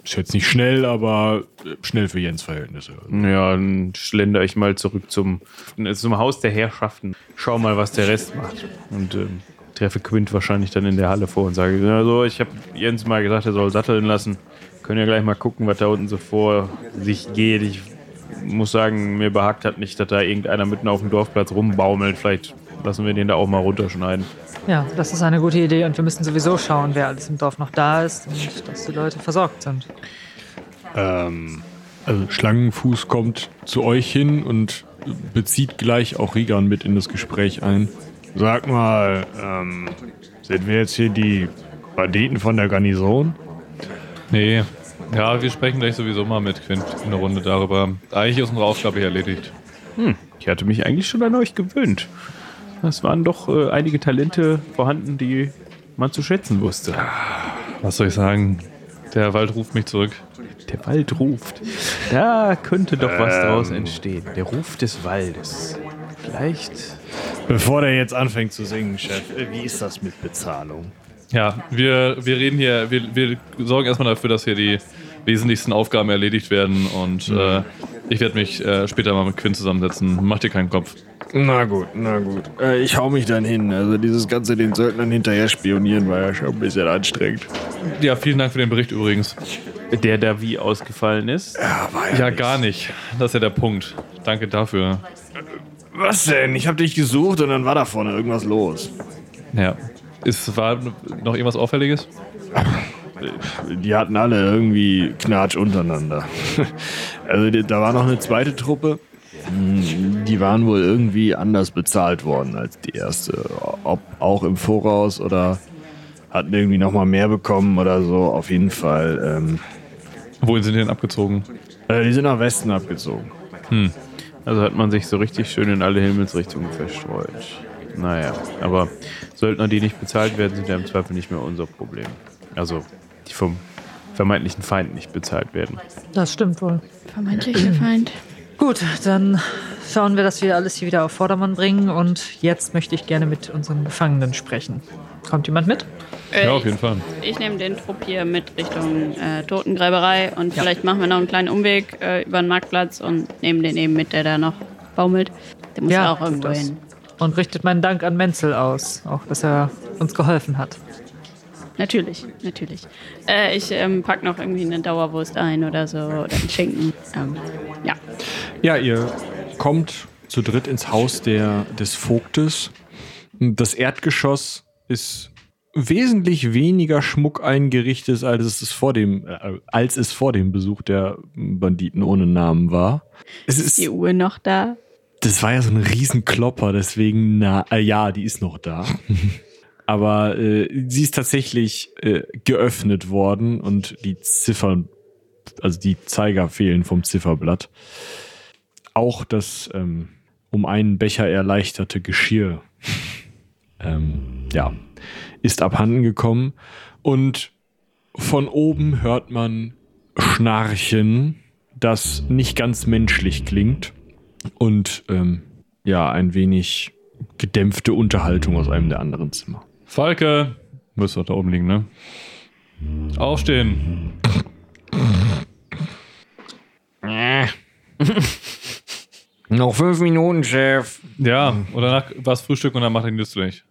Ist jetzt nicht schnell, aber äh, schnell für Jens Verhältnisse. Ja, dann schlender ich mal zurück zum, zum Haus der Herrschaften. Schau mal, was der Rest macht. Und ähm, treffe Quint wahrscheinlich dann in der Halle vor und sage, also ich habe Jens mal gesagt, er soll satteln lassen. Können ja gleich mal gucken, was da unten so vor sich geht. Ich muss sagen, mir behagt hat nicht, dass da irgendeiner mitten auf dem Dorfplatz rumbaumelt. Vielleicht lassen wir den da auch mal runterschneiden. Ja, das ist eine gute Idee und wir müssen sowieso schauen, wer alles im Dorf noch da ist und dass die Leute versorgt sind. Ähm, also Schlangenfuß kommt zu euch hin und bezieht gleich auch Rigan mit in das Gespräch ein. Sag mal, ähm, sind wir jetzt hier die Banditen von der Garnison? Nee. Ja, wir sprechen gleich sowieso mal mit Quint in der Runde darüber. Eigentlich ist unsere Aufgabe erledigt. Ich hatte mich eigentlich schon an euch gewöhnt. Es waren doch äh, einige Talente vorhanden, die man zu schätzen wusste. Was soll ich sagen? Der Wald ruft mich zurück. Der Wald ruft. Da könnte doch was draus entstehen. Der Ruf des Waldes. Vielleicht. Bevor der jetzt anfängt zu singen, Chef, äh, wie ist das mit Bezahlung? Ja, wir, wir reden hier, wir, wir sorgen erstmal dafür, dass hier die wesentlichsten Aufgaben erledigt werden und äh, ich werde mich äh, später mal mit Quinn zusammensetzen. Mach dir keinen Kopf. Na gut, na gut. Äh, ich hau mich dann hin. Also dieses ganze den Söldnern hinterher spionieren war ja schon ein bisschen anstrengend. Ja, vielen Dank für den Bericht übrigens. Der da wie ausgefallen ist. Ja, gar nicht. Das ist ja der Punkt. Danke dafür. Was denn? Ich hab dich gesucht und dann war da vorne irgendwas los. Ja. Ist, war noch irgendwas Auffälliges? Die hatten alle irgendwie Knatsch untereinander. Also da war noch eine zweite Truppe. Hm, Die waren wohl irgendwie anders bezahlt worden als die erste. Ob auch im Voraus oder hatten irgendwie noch mal mehr bekommen oder so. Auf jeden Fall. Ähm, Wohin sind die denn abgezogen? äh, die sind nach Westen abgezogen. Also hat man sich so richtig schön in alle Himmelsrichtungen verstreut. Naja, aber Söldner, die nicht bezahlt werden, sind ja im Zweifel nicht mehr unser Problem. Also, die vom vermeintlichen Feind nicht bezahlt werden. Das stimmt wohl. Vermeintlicher Feind. Gut, dann schauen wir, dass wir alles hier wieder auf Vordermann bringen. Und jetzt möchte ich gerne mit unseren Gefangenen sprechen. Kommt jemand mit? Äh, Ja, auf jeden Fall. Ich, ich nehme den Trupp hier mit Richtung äh, Totengräberei und vielleicht machen wir noch einen kleinen Umweg äh, über den Marktplatz und nehmen den eben mit, der da noch baumelt. Der muss ja, auch tut irgendwo hin. Und richtet meinen Dank an Menzel aus, auch dass er uns geholfen hat. Natürlich, natürlich. Äh, ich ähm, pack noch irgendwie eine Dauerwurst ein oder so oder einen Schinken. Ähm, ja. Ja, ihr kommt zu dritt ins Haus der, des Vogtes. Das Erdgeschoss ist wesentlich weniger Schmuck eingerichtet, als es vor dem, äh, als es vor dem Besuch der Banditen ohne Namen war. Es Ist ist, die Uhr noch da? das war ja so ein Riesenklopper, deswegen, na, äh, ja, die ist noch da. Aber äh, sie ist tatsächlich äh, geöffnet worden und die Ziffern, also die Zeiger fehlen vom Zifferblatt. Auch das ähm, um einen Becher erleichterte Geschirr, ähm, ja, ist abhanden gekommen. Und von oben hört man Schnarchen, das nicht ganz menschlich klingt und ähm, ja, ein wenig gedämpfte Unterhaltung aus einem der anderen Zimmer. Falke! Müsste doch da oben liegen, ne? Aufstehen! Noch fünf Minuten, Chef. Ja, oder nach was Frühstück und dann macht er die Liste durch.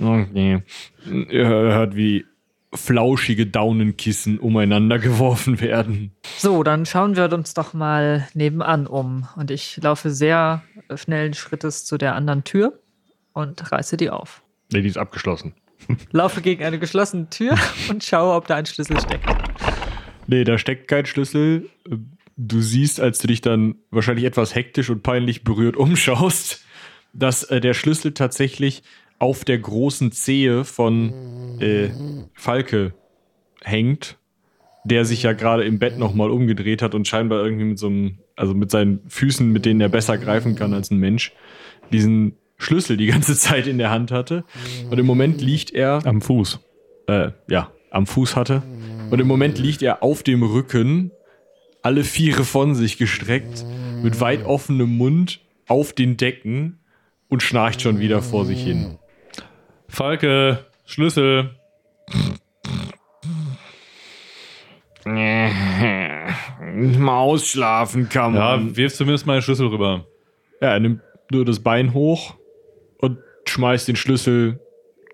Okay. Ihr hört, wie flauschige Daunenkissen umeinander geworfen werden. So, dann schauen wir uns doch mal nebenan um. Und ich laufe sehr schnellen Schrittes zu der anderen Tür und reiße die auf. Nee, die ist abgeschlossen. Laufe gegen eine geschlossene Tür und schaue, ob da ein Schlüssel steckt. Nee, da steckt kein Schlüssel. Du siehst, als du dich dann wahrscheinlich etwas hektisch und peinlich berührt umschaust, dass äh, der Schlüssel tatsächlich auf der großen Zehe von äh, Falke hängt, der sich ja gerade im Bett nochmal umgedreht hat und scheinbar irgendwie mit so einem, also mit seinen Füßen, mit denen er besser greifen kann als ein Mensch, diesen Schlüssel die ganze Zeit in der Hand hatte. Und im Moment liegt er Am Fuß. äh, ja, am Fuß hatte. Und im Moment liegt er auf dem Rücken, alle Viere von sich gestreckt, mit weit offenem Mund auf den Decken und schnarcht schon wieder vor sich hin. Falke! Schlüssel! Mal ausschlafen kann Ja, man. wirf zumindest mal den Schlüssel rüber. Ja, er nimmt nur das Bein hoch schmeißt den Schlüssel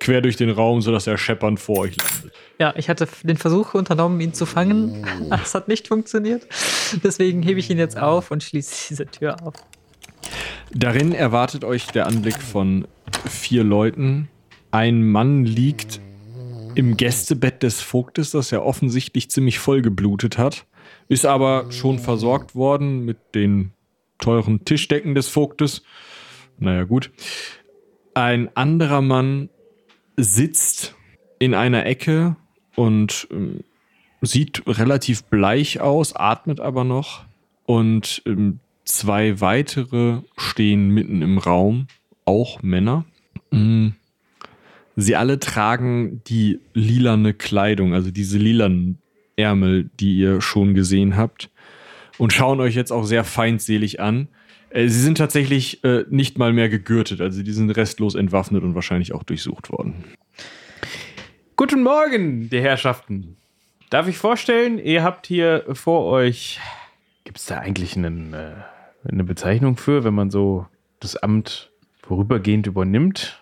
quer durch den Raum, sodass er scheppernd vor euch landet. Ja, ich hatte den Versuch unternommen, ihn zu fangen. Das hat nicht funktioniert. Deswegen hebe ich ihn jetzt auf und schließe diese Tür auf. Darin erwartet euch der Anblick von vier Leuten. Ein Mann liegt im Gästebett des Vogtes, das ja offensichtlich ziemlich voll geblutet hat, ist aber schon versorgt worden mit den teuren Tischdecken des Vogtes. Naja, gut. Ein anderer Mann sitzt in einer Ecke und ähm, sieht relativ bleich aus, atmet aber noch. Und ähm, zwei weitere stehen mitten im Raum, auch Männer. Mm. Sie alle tragen die lilane Kleidung, also diese lilanen Ärmel, die ihr schon gesehen habt. Und schauen euch jetzt auch sehr feindselig an. Äh, Sie sind tatsächlich äh, nicht mal mehr gegürtet, also die sind restlos entwaffnet und wahrscheinlich auch durchsucht worden. Guten Morgen, die Herrschaften. Darf ich vorstellen, ihr habt hier vor euch. Gibt es da eigentlich einen, äh, eine Bezeichnung für, wenn man so das Amt vorübergehend übernimmt?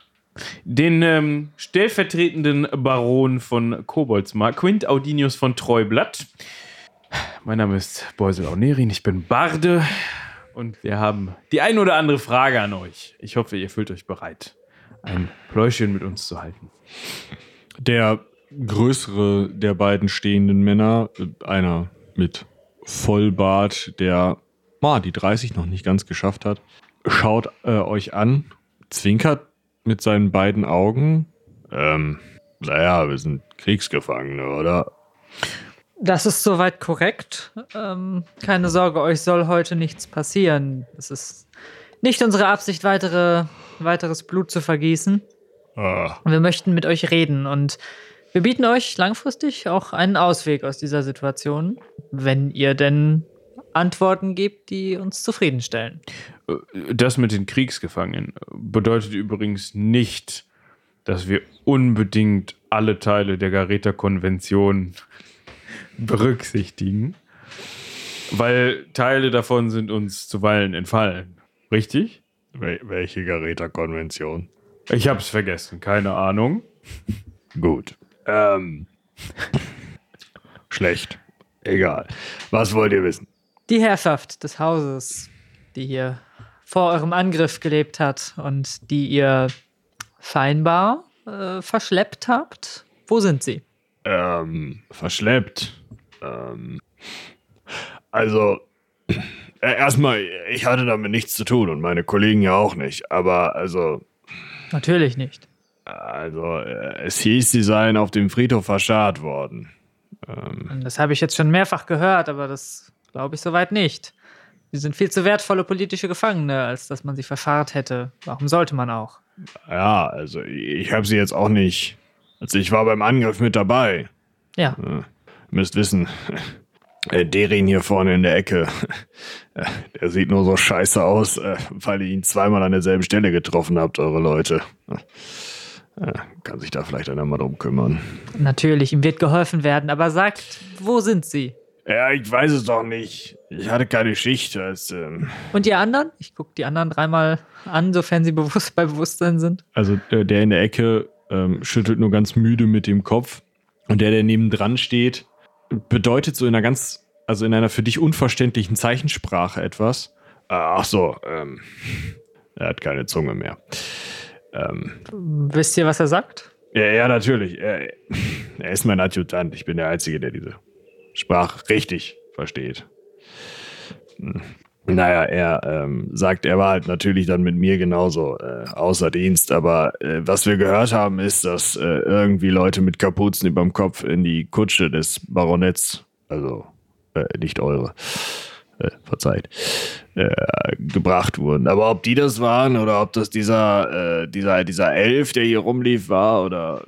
Den ähm, stellvertretenden Baron von Koboldsmark, Quint Audinius von Treublatt. Mein Name ist Beusel Aunerin, ich bin Barde und wir haben die ein oder andere Frage an euch. Ich hoffe, ihr fühlt euch bereit, ein Pläuschen mit uns zu halten. Der größere der beiden stehenden Männer, einer mit Vollbart, der ah, die 30 noch nicht ganz geschafft hat, schaut äh, euch an, zwinkert mit seinen beiden Augen. Ähm, naja, wir sind Kriegsgefangene, oder? Das ist soweit korrekt. Ähm, keine Sorge, euch soll heute nichts passieren. Es ist nicht unsere Absicht, weitere, weiteres Blut zu vergießen. Ah, Wir möchten mit euch reden und wir bieten euch langfristig auch einen Ausweg aus dieser Situation, wenn ihr denn Antworten gebt, die uns zufriedenstellen. Das mit den Kriegsgefangenen bedeutet übrigens nicht, dass wir unbedingt alle Teile der Gareta-Konvention berücksichtigen, weil Teile davon sind uns zuweilen entfallen. Richtig? wel welche Geräterkonvention? Ich hab's vergessen, keine Ahnung. Gut. Ähm. Schlecht. Egal. Was wollt ihr wissen? Die Herrschaft des Hauses, die hier vor eurem Angriff gelebt hat und die ihr scheinbar äh, verschleppt habt, wo sind sie? Ähm, verschleppt. Ähm, also, äh, erstmal, ich hatte damit nichts zu tun und meine Kollegen ja auch nicht. Aber also, Natürlich nicht. also, äh, es hieß, sie seien auf dem Friedhof verscharrt worden. Und Das habe ich jetzt schon mehrfach gehört, aber das glaube ich soweit nicht. Sie sind viel zu wertvolle politische Gefangene, als dass man sie verscharrt hätte. Warum sollte man auch? Ja, also, ich habe sie jetzt auch nicht. Also, ich war beim Angriff mit dabei. Ja, Ihr müsst wissen, äh, Derin hier vorne in der Ecke, äh, der sieht nur so scheiße aus, äh, weil ihr ihn zweimal an derselben Stelle getroffen habt, eure Leute. Äh, Kann sich da vielleicht einer mal drum kümmern. natürlich, ihm wird geholfen werden, aber sagt, wo sind sie? Ja, ich weiß es doch nicht. Ich hatte keine Schicht. Als, ähm, Und die anderen? Ich gucke die anderen dreimal an, sofern sie bewusst bei Bewusstsein sind. Also äh, der in der Ecke ähm, schüttelt nur ganz müde mit dem Kopf. Und der, der nebendran steht, bedeutet so in einer ganz, also in einer für dich unverständlichen Zeichensprache etwas. ach so, ähm, er hat keine Zunge mehr. Ähm, Wisst ihr, was er sagt? Ja, ja, natürlich. Er, er ist mein Adjutant. Ich bin der Einzige, der diese Sprache richtig versteht. Naja, er ähm, sagt, er war halt natürlich dann mit mir genauso äh, außer Dienst. Aber äh, was wir gehört haben, ist, dass äh, irgendwie Leute mit Kapuzen überm Kopf in die Kutsche des Baronetts, also äh, nicht eure, äh, verzeiht, äh, gebracht wurden. Aber ob die das waren oder ob das dieser, äh, dieser, dieser Elf, der hier rumlief, war oder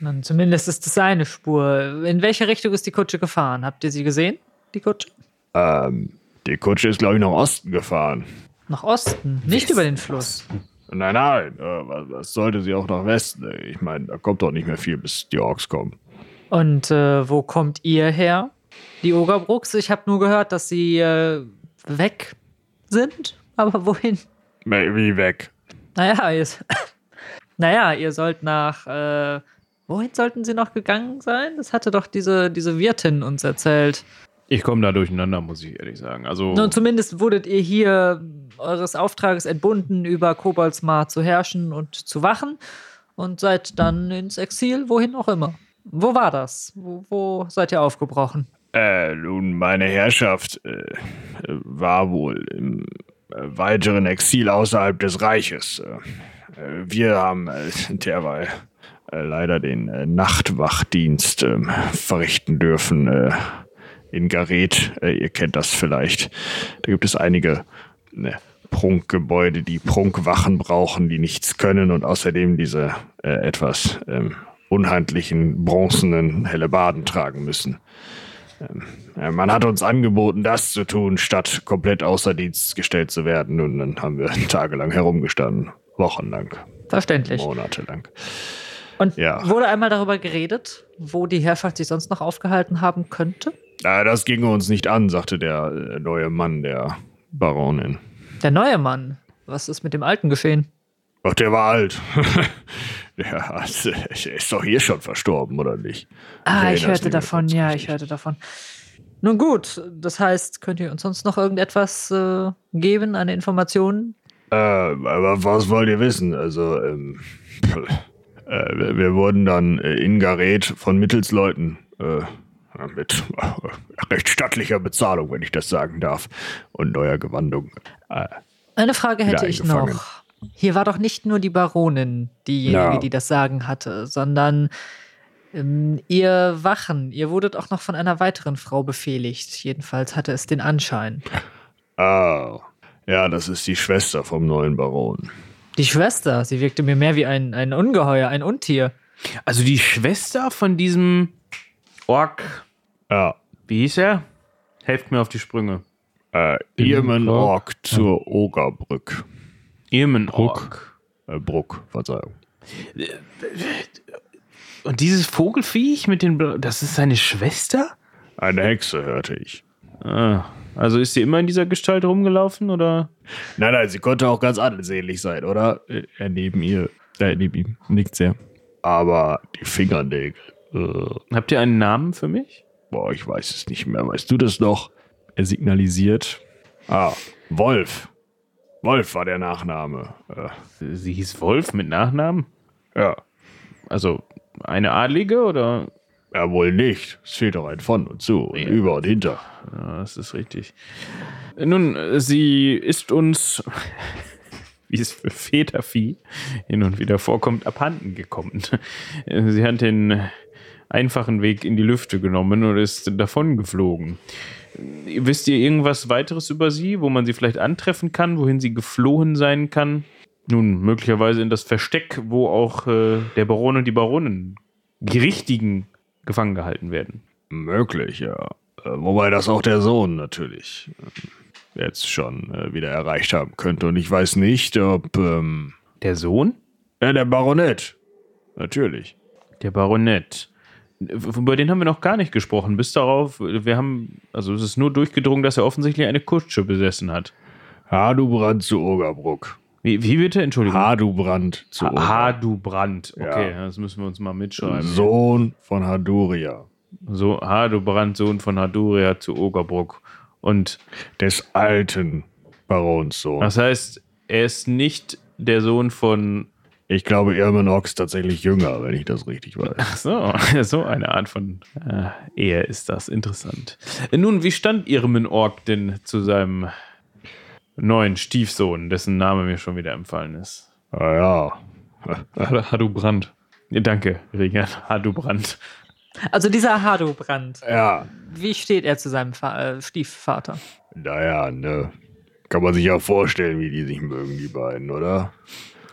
Nun, zumindest ist es eine Spur. In welche Richtung ist die Kutsche gefahren? Habt ihr sie gesehen, die Kutsche? Ähm, die Kutsche ist, glaube ich, nach Osten gefahren. Nach Osten, nicht über den Fluss. Nein, nein, äh, was, was sollte sie auch nach Westen? Ich meine, da kommt doch nicht mehr viel, bis die Orks kommen. Und äh, wo kommt ihr her? Die Ogerbrucks? Ich habe nur gehört, dass sie äh, weg sind. Aber wohin? Wie weg? Naja, ihr, naja, ihr sollt nach. Äh, wohin sollten sie noch gegangen sein? Das hatte doch diese, diese Wirtin uns erzählt. Ich komme da durcheinander, muss ich ehrlich sagen. Also, Nun, zumindest wurdet ihr hier eures Auftrages entbunden, über Koboldsmar zu herrschen und zu wachen und seid dann ins Exil, wohin auch immer. Wo war das? Wo, wo seid ihr aufgebrochen? Äh, nun, meine Herrschaft äh, war wohl im äh, weiteren Exil außerhalb des Reiches. Äh, äh, wir haben äh, derweil äh, leider den äh, Nachtwachdienst äh, verrichten dürfen äh, in Gareth. Äh, ihr kennt das vielleicht. Da gibt es einige ne, Prunkgebäude, die Prunkwachen brauchen, die nichts können und außerdem diese äh, etwas ähm, unhandlichen bronzenen Hellebarden tragen müssen. Ähm, äh, man hat uns angeboten, das zu tun, statt komplett außer Dienst gestellt zu werden. Und dann haben wir tagelang herumgestanden. Wochenlang, Verständlich. monatelang. Und Ja. wurde einmal darüber geredet, wo die Herrschaft sich sonst noch aufgehalten haben könnte? Äh, das ging uns nicht an, sagte der äh, neue Mann der Baronin. Der neue Mann. Was ist mit dem Alten geschehen? Ach, der war alt. der der ist doch hier schon verstorben, oder nicht? Ah, ich hörte davon, ja, ich hörte davon. Nun gut, das heißt, könnt ihr uns sonst noch irgendetwas äh, geben, eine Information? Äh, aber was wollt ihr wissen? Also, ähm, äh, wir, wir wurden dann äh, in Gareth von Mittelsleuten äh, mit äh, recht stattlicher Bezahlung, wenn ich das sagen darf, und neuer Gewandung. Äh, Eine Frage hätte ich noch. Hier war doch nicht nur die Baronin diejenige, Ja. die das Sagen hatte, sondern ähm, ihr Wachen, ihr wurdet auch noch von einer weiteren Frau befehligt. Jedenfalls hatte es den Anschein. ah, ja, das ist die Schwester vom neuen Baron. Die Schwester, sie wirkte mir mehr wie ein, ein Ungeheuer, ein Untier. Also die Schwester von diesem Ork, Ja, wie hieß er? Helft mir auf die Sprünge. äh, Irmen Ork zur Ogerbrück. Irmen Ork. Äh, Bruck, Verzeihung. Und dieses Vogelfiech mit den, Bla- das ist seine Schwester? Eine Hexe, hörte ich. Ah, also ist sie immer in dieser Gestalt rumgelaufen oder? Nein, nein, sie konnte auch ganz ansehnlich sein, oder? Äh, Er neben ihr, äh, neben ihm, nickt sehr. Aber die Fingernägel, äh, Habt ihr einen Namen für mich? boah, ich weiß es nicht mehr. Weißt du das noch? Er signalisiert. Ah, Wolf. Wolf war der Nachname. Äh, Sie hieß Wolf mit Nachnamen? ja, Also eine Adlige oder? Ja, wohl nicht. Es fehlt doch ein von und zu und über und hinter. Ja, das ist richtig. Nun, sie ist uns, wie es für Vätervieh hin und wieder vorkommt, abhanden gekommen. Sie hat den einfachen Weg in die Lüfte genommen und ist davon geflogen. Wisst ihr irgendwas weiteres über sie, wo man sie vielleicht antreffen kann, wohin sie geflohen sein kann? Nun, möglicherweise in das Versteck, wo auch äh, der Baron und die Baronin, die richtigen, gefangen gehalten werden. Möglich, ja. Äh, wobei das auch der Sohn natürlich ähm, jetzt schon äh, wieder erreicht haben könnte. Und ich weiß nicht, ob. Ähm, Der Sohn? ja, der Baronet. Natürlich. Der Baronet. Über den haben wir noch gar nicht gesprochen. Bis darauf, wir haben, also es ist nur durchgedrungen, dass er offensichtlich eine Kutsche besessen hat. Hadubrand zu Ogerbruck. Wie, wie bitte? Entschuldigung. Hadubrand zu Ogerbruck. Hadubrand. Okay, Ja. das müssen wir uns mal mitschreiben. Sohn von Haduria. So, Hadubrand, Sohn von Haduria zu Ogerbruck. Und Des alten Barons Sohn. das heißt, er ist nicht der Sohn von. Ich glaube, Irmen Ox ist tatsächlich jünger, wenn ich das richtig weiß. Ach so, so eine Art von äh, Ehe ist das. Interessant. Nun, wie stand Irmen Ork denn zu seinem neuen Stiefsohn, dessen Name mir schon wieder empfallen ist? Ah ja. Hadu Brand. Ja, danke, Regan. Hadubrand. Also dieser Hadobrand, Ja, wie steht er zu seinem Fa äh, Stiefvater? naja, ne. Kann man sich ja vorstellen, wie die sich mögen, die beiden, oder?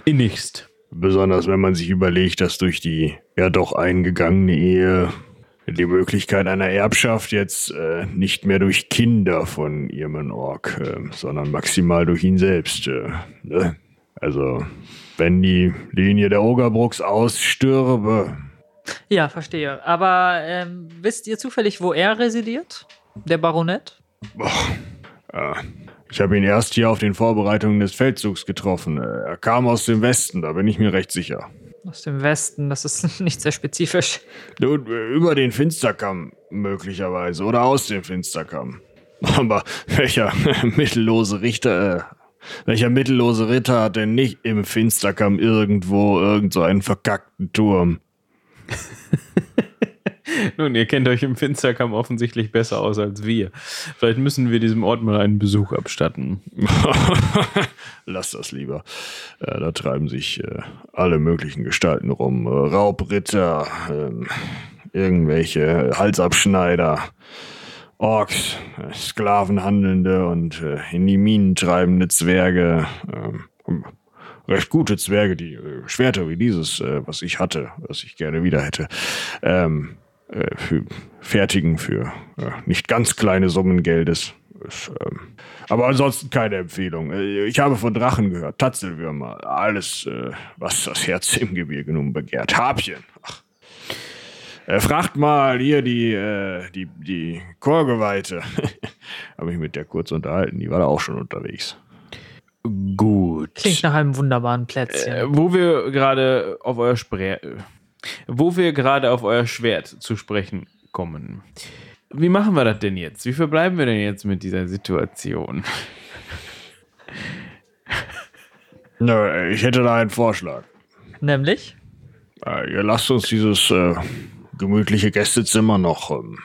Innigst. Besonders wenn man sich überlegt, dass durch die ja doch eingegangene Ehe die Möglichkeit einer Erbschaft jetzt äh, nicht mehr durch Kinder von Irmen Ork, äh, sondern maximal durch ihn selbst. Äh, ne? Also, wenn die Linie der Ogerbrucks ausstürbe, Ja, verstehe. Aber ähm, wisst ihr zufällig, wo er residiert? Der Baronet? ich habe ihn erst hier auf den Vorbereitungen des Feldzugs getroffen. Äh, Er kam aus dem Westen, da bin ich mir recht sicher. Aus dem Westen, das ist nicht sehr spezifisch. Nun, über den Finsterkamm möglicherweise oder aus dem Finsterkamm. Aber welcher mittellose Richter, äh, welcher mittellose Ritter hat denn nicht im Finsterkamm irgendwo irgend so einen verkackten Turm? Nun, ihr kennt euch im Finsterkamm offensichtlich besser aus als wir. Vielleicht müssen wir diesem Ort mal einen Besuch abstatten. Lass das lieber. Äh, da treiben sich äh, alle möglichen Gestalten rum. Äh, Raubritter, ähm, irgendwelche Halsabschneider, Orks, äh, Sklavenhandelnde und äh, in die Minen treibende Zwerge. ähm, recht gute Zwerge, die äh, Schwerter wie dieses, äh, was ich hatte, was ich gerne wieder hätte, ähm, äh, für, fertigen für äh, nicht ganz kleine Summen Geldes. Ist, ähm, aber ansonsten keine Empfehlung. Äh, Ich habe von Drachen gehört, Tatzelwürmer, alles, äh, was das Herz im Gebirge nun begehrt. Habchen. Ach. Äh, fragt mal hier die, äh, die, die Chorgeweihte. habe ich mit der kurz unterhalten, die war da auch schon unterwegs. Gut. Klingt nach einem wunderbaren Plätzchen. Äh, wo wir gerade auf euer Spre wo wir gerade auf euer Schwert zu sprechen kommen. Wie machen wir das denn jetzt? Wie verbleiben wir denn jetzt mit dieser Situation? Nö, ich hätte da einen Vorschlag. Nämlich? Äh, ihr lasst uns dieses äh, gemütliche Gästezimmer noch, ähm,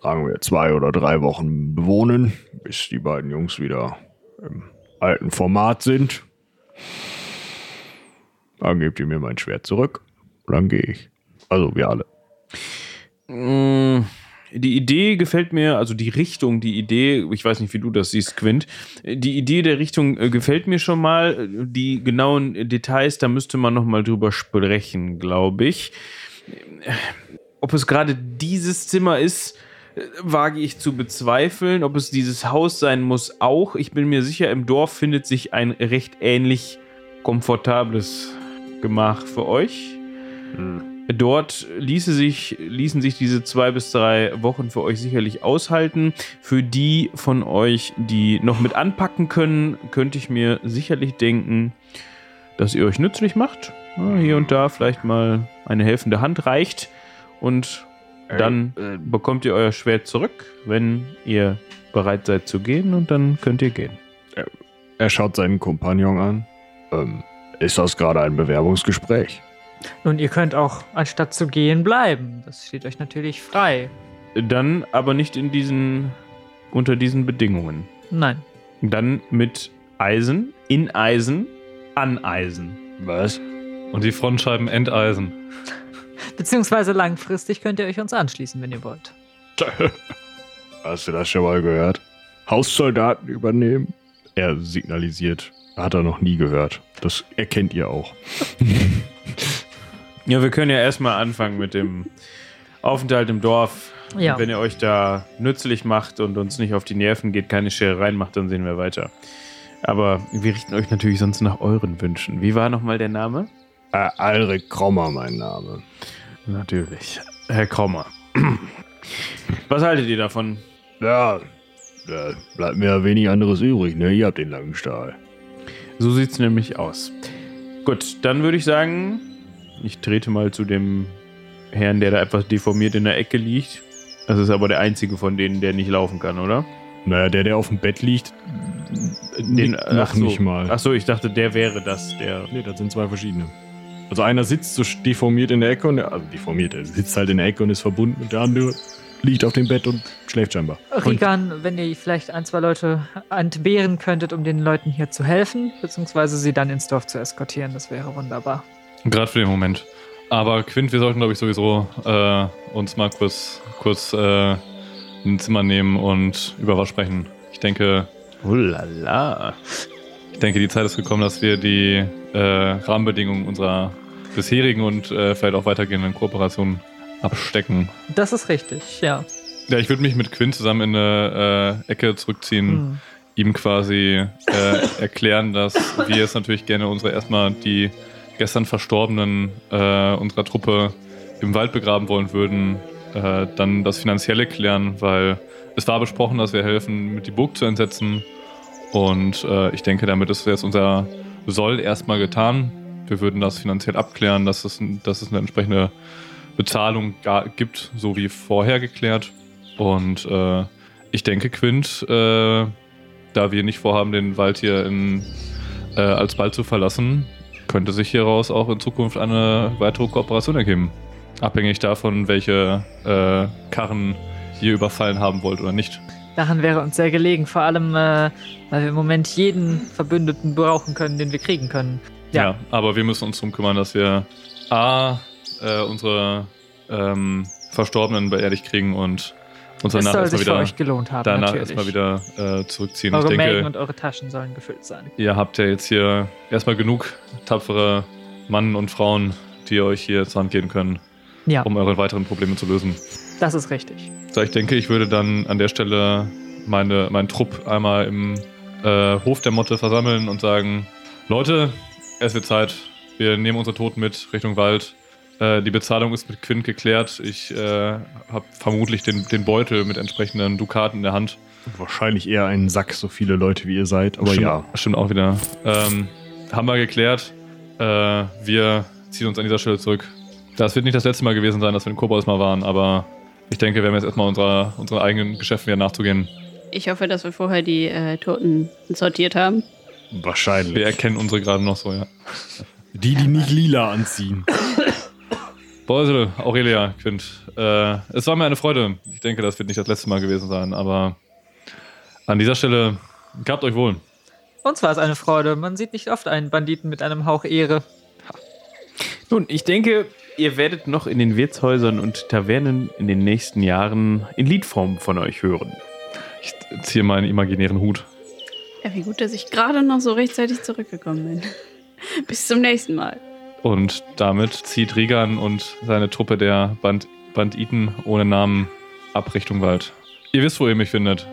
sagen wir, zwei oder drei Wochen bewohnen, bis die beiden Jungs wieder im alten Format sind. Dann gebt ihr mir mein Schwert zurück und dann gehe ich. Also wir alle. Mm, Die Idee gefällt mir, also die Richtung, die Idee, ich weiß nicht, wie du das siehst, Quint. Die Idee der Richtung äh, gefällt mir schon mal. Die genauen Details, da müsste man nochmal drüber sprechen, glaube ich. Ob es gerade dieses Zimmer ist, äh, wage ich zu bezweifeln. Ob es dieses Haus sein muss, auch. Ich bin mir sicher, im Dorf findet sich ein recht ähnlich komfortables Gemach für euch. Dort ließe sich, ließen sich diese zwei bis drei Wochen für euch sicherlich aushalten. Für die von euch, die noch mit anpacken können, könnte ich mir sicherlich denken, dass ihr euch nützlich macht. Hier und da vielleicht mal eine helfende Hand reicht. Und dann äh, bekommt ihr euer Schwert zurück, wenn ihr bereit seid zu gehen. Und dann könnt ihr gehen. Er schaut seinen Kompagnon an. Ähm, ist das gerade ein Bewerbungsgespräch? Nun, ihr könnt auch, anstatt zu gehen, bleiben. Das steht euch natürlich frei. Dann aber nicht in diesen, unter diesen Bedingungen. Nein. Dann mit Eisen, in Eisen, an Eisen. Was? Und die Frontscheiben enteisen. Beziehungsweise langfristig könnt ihr euch uns anschließen, wenn ihr wollt. Hast du das schon mal gehört? Haussoldaten übernehmen? Er signalisiert. Hat er noch nie gehört. Das erkennt ihr auch. Ja, wir können ja erstmal anfangen mit dem Aufenthalt im Dorf. Ja. Wenn ihr euch da nützlich macht und uns nicht auf die Nerven geht, keine Schere reinmacht, dann sehen wir weiter. Aber wir richten euch natürlich sonst nach euren Wünschen. Wie war nochmal der Name? Äh, Alrik Krommer, mein Name. Natürlich. Herr Krommer. Was haltet ihr davon? Ja, da bleibt mir wenig anderes übrig, ne? Ihr habt den langen Stahl. So sieht's nämlich aus. Gut, dann würde ich sagen, ich trete mal zu dem Herrn, der da etwas deformiert in der Ecke liegt. Das ist aber der einzige von denen, der nicht laufen kann, oder? Naja, der, der auf dem Bett liegt, Den, noch ach so. nicht mal. Ach so, ich dachte, der wäre das, der. Nee, das sind zwei verschiedene. Also einer sitzt so deformiert in der Ecke und der, also deformiert, er sitzt halt in der Ecke und ist verbunden und der andere liegt auf dem Bett und schläft scheinbar. Rigan, wenn ihr vielleicht ein, zwei Leute entbehren könntet, um den Leuten hier zu helfen, beziehungsweise sie dann ins Dorf zu eskortieren, das wäre wunderbar. Gerade für den Moment. Aber Quint, wir sollten, glaube ich, sowieso äh, uns mal kurz, kurz äh, ein Zimmer nehmen und über was sprechen. Ich denke, Ulala. ich denke, die Zeit ist gekommen, dass wir die äh, Rahmenbedingungen unserer bisherigen und äh, vielleicht auch weitergehenden Kooperationen abstecken. Das ist richtig, ja. Ja, ich würde mich mit Quint zusammen in eine äh, Ecke zurückziehen, Hm. ihm quasi äh, erklären, dass wir jetzt natürlich gerne unsere erstmal die gestern Verstorbenen äh, unserer Truppe im Wald begraben wollen würden, äh, dann das Finanzielle klären, weil es war besprochen, dass wir helfen, mit die Burg zu entsetzen. Und äh, ich denke, damit ist jetzt unser Soll erstmal getan. Wir würden das finanziell abklären, dass es, dass es eine entsprechende Bezahlung gibt, so wie vorher geklärt. Und äh, ich denke, Quint, äh, da wir nicht vorhaben, den Wald hier in, äh, alsbald zu verlassen, könnte sich hieraus auch in Zukunft eine weitere Kooperation ergeben. Abhängig davon, welche äh, Karren ihr überfallen haben wollt oder nicht. Daran wäre uns sehr gelegen, vor allem, äh, weil wir im Moment jeden Verbündeten brauchen können, den wir kriegen können. Ja. Ja. aber wir müssen uns darum kümmern, dass wir A, äh, unsere ähm, Verstorbenen beerdigt kriegen und Es danach soll erstmal sich für wieder, euch gelohnt haben, danach erstmal wieder äh, zurückziehen. Eure ich Mägen und eure Taschen sollen gefüllt sein. ihr habt ja jetzt hier erstmal genug tapfere Mann und Frauen, die euch hier zur Hand gehen können, Ja, um eure weiteren Probleme zu lösen. das ist richtig. So, ich denke, ich würde dann an der Stelle meine, meinen Trupp einmal im äh, Hof der Motte versammeln und sagen: Leute, es wird Zeit. Wir nehmen unsere Toten mit Richtung Wald. Äh, die Bezahlung ist mit Quint geklärt. Ich äh, habe vermutlich den, den Beutel mit entsprechenden Dukaten in der Hand. Wahrscheinlich eher ein Sack, so viele Leute wie ihr seid. Aber stimmt, ja, Stimmt auch wieder. Ähm, haben wir geklärt. Äh, wir ziehen uns an dieser Stelle zurück. Das wird nicht das letzte Mal gewesen sein, dass wir in Kobolds mal waren, aber ich denke, wir haben jetzt erstmal unserer, unseren eigenen Geschäften wieder nachzugehen. Ich hoffe, dass wir vorher die äh, Toten sortiert haben. wahrscheinlich. Wir erkennen unsere gerade noch so, ja. Die, die nicht lila anziehen. Beusel, Aurelia, Quint. Äh, es war mir eine Freude. Ich denke, das wird nicht das letzte Mal gewesen sein, aber an dieser Stelle gehabt euch wohl. Uns war es eine Freude. Man sieht nicht oft einen Banditen mit einem Hauch Ehre. Nun, ich denke, ihr werdet noch in den Wirtshäusern und Tavernen in den nächsten Jahren in Liedform von euch hören. Ich ziehe meinen imaginären Hut. Ja, wie gut, dass ich gerade noch so rechtzeitig zurückgekommen bin. Bis zum nächsten Mal. Und damit zieht Regan und seine Truppe der Band Banditen ohne Namen ab Richtung Wald. Ihr wisst, wo ihr mich findet.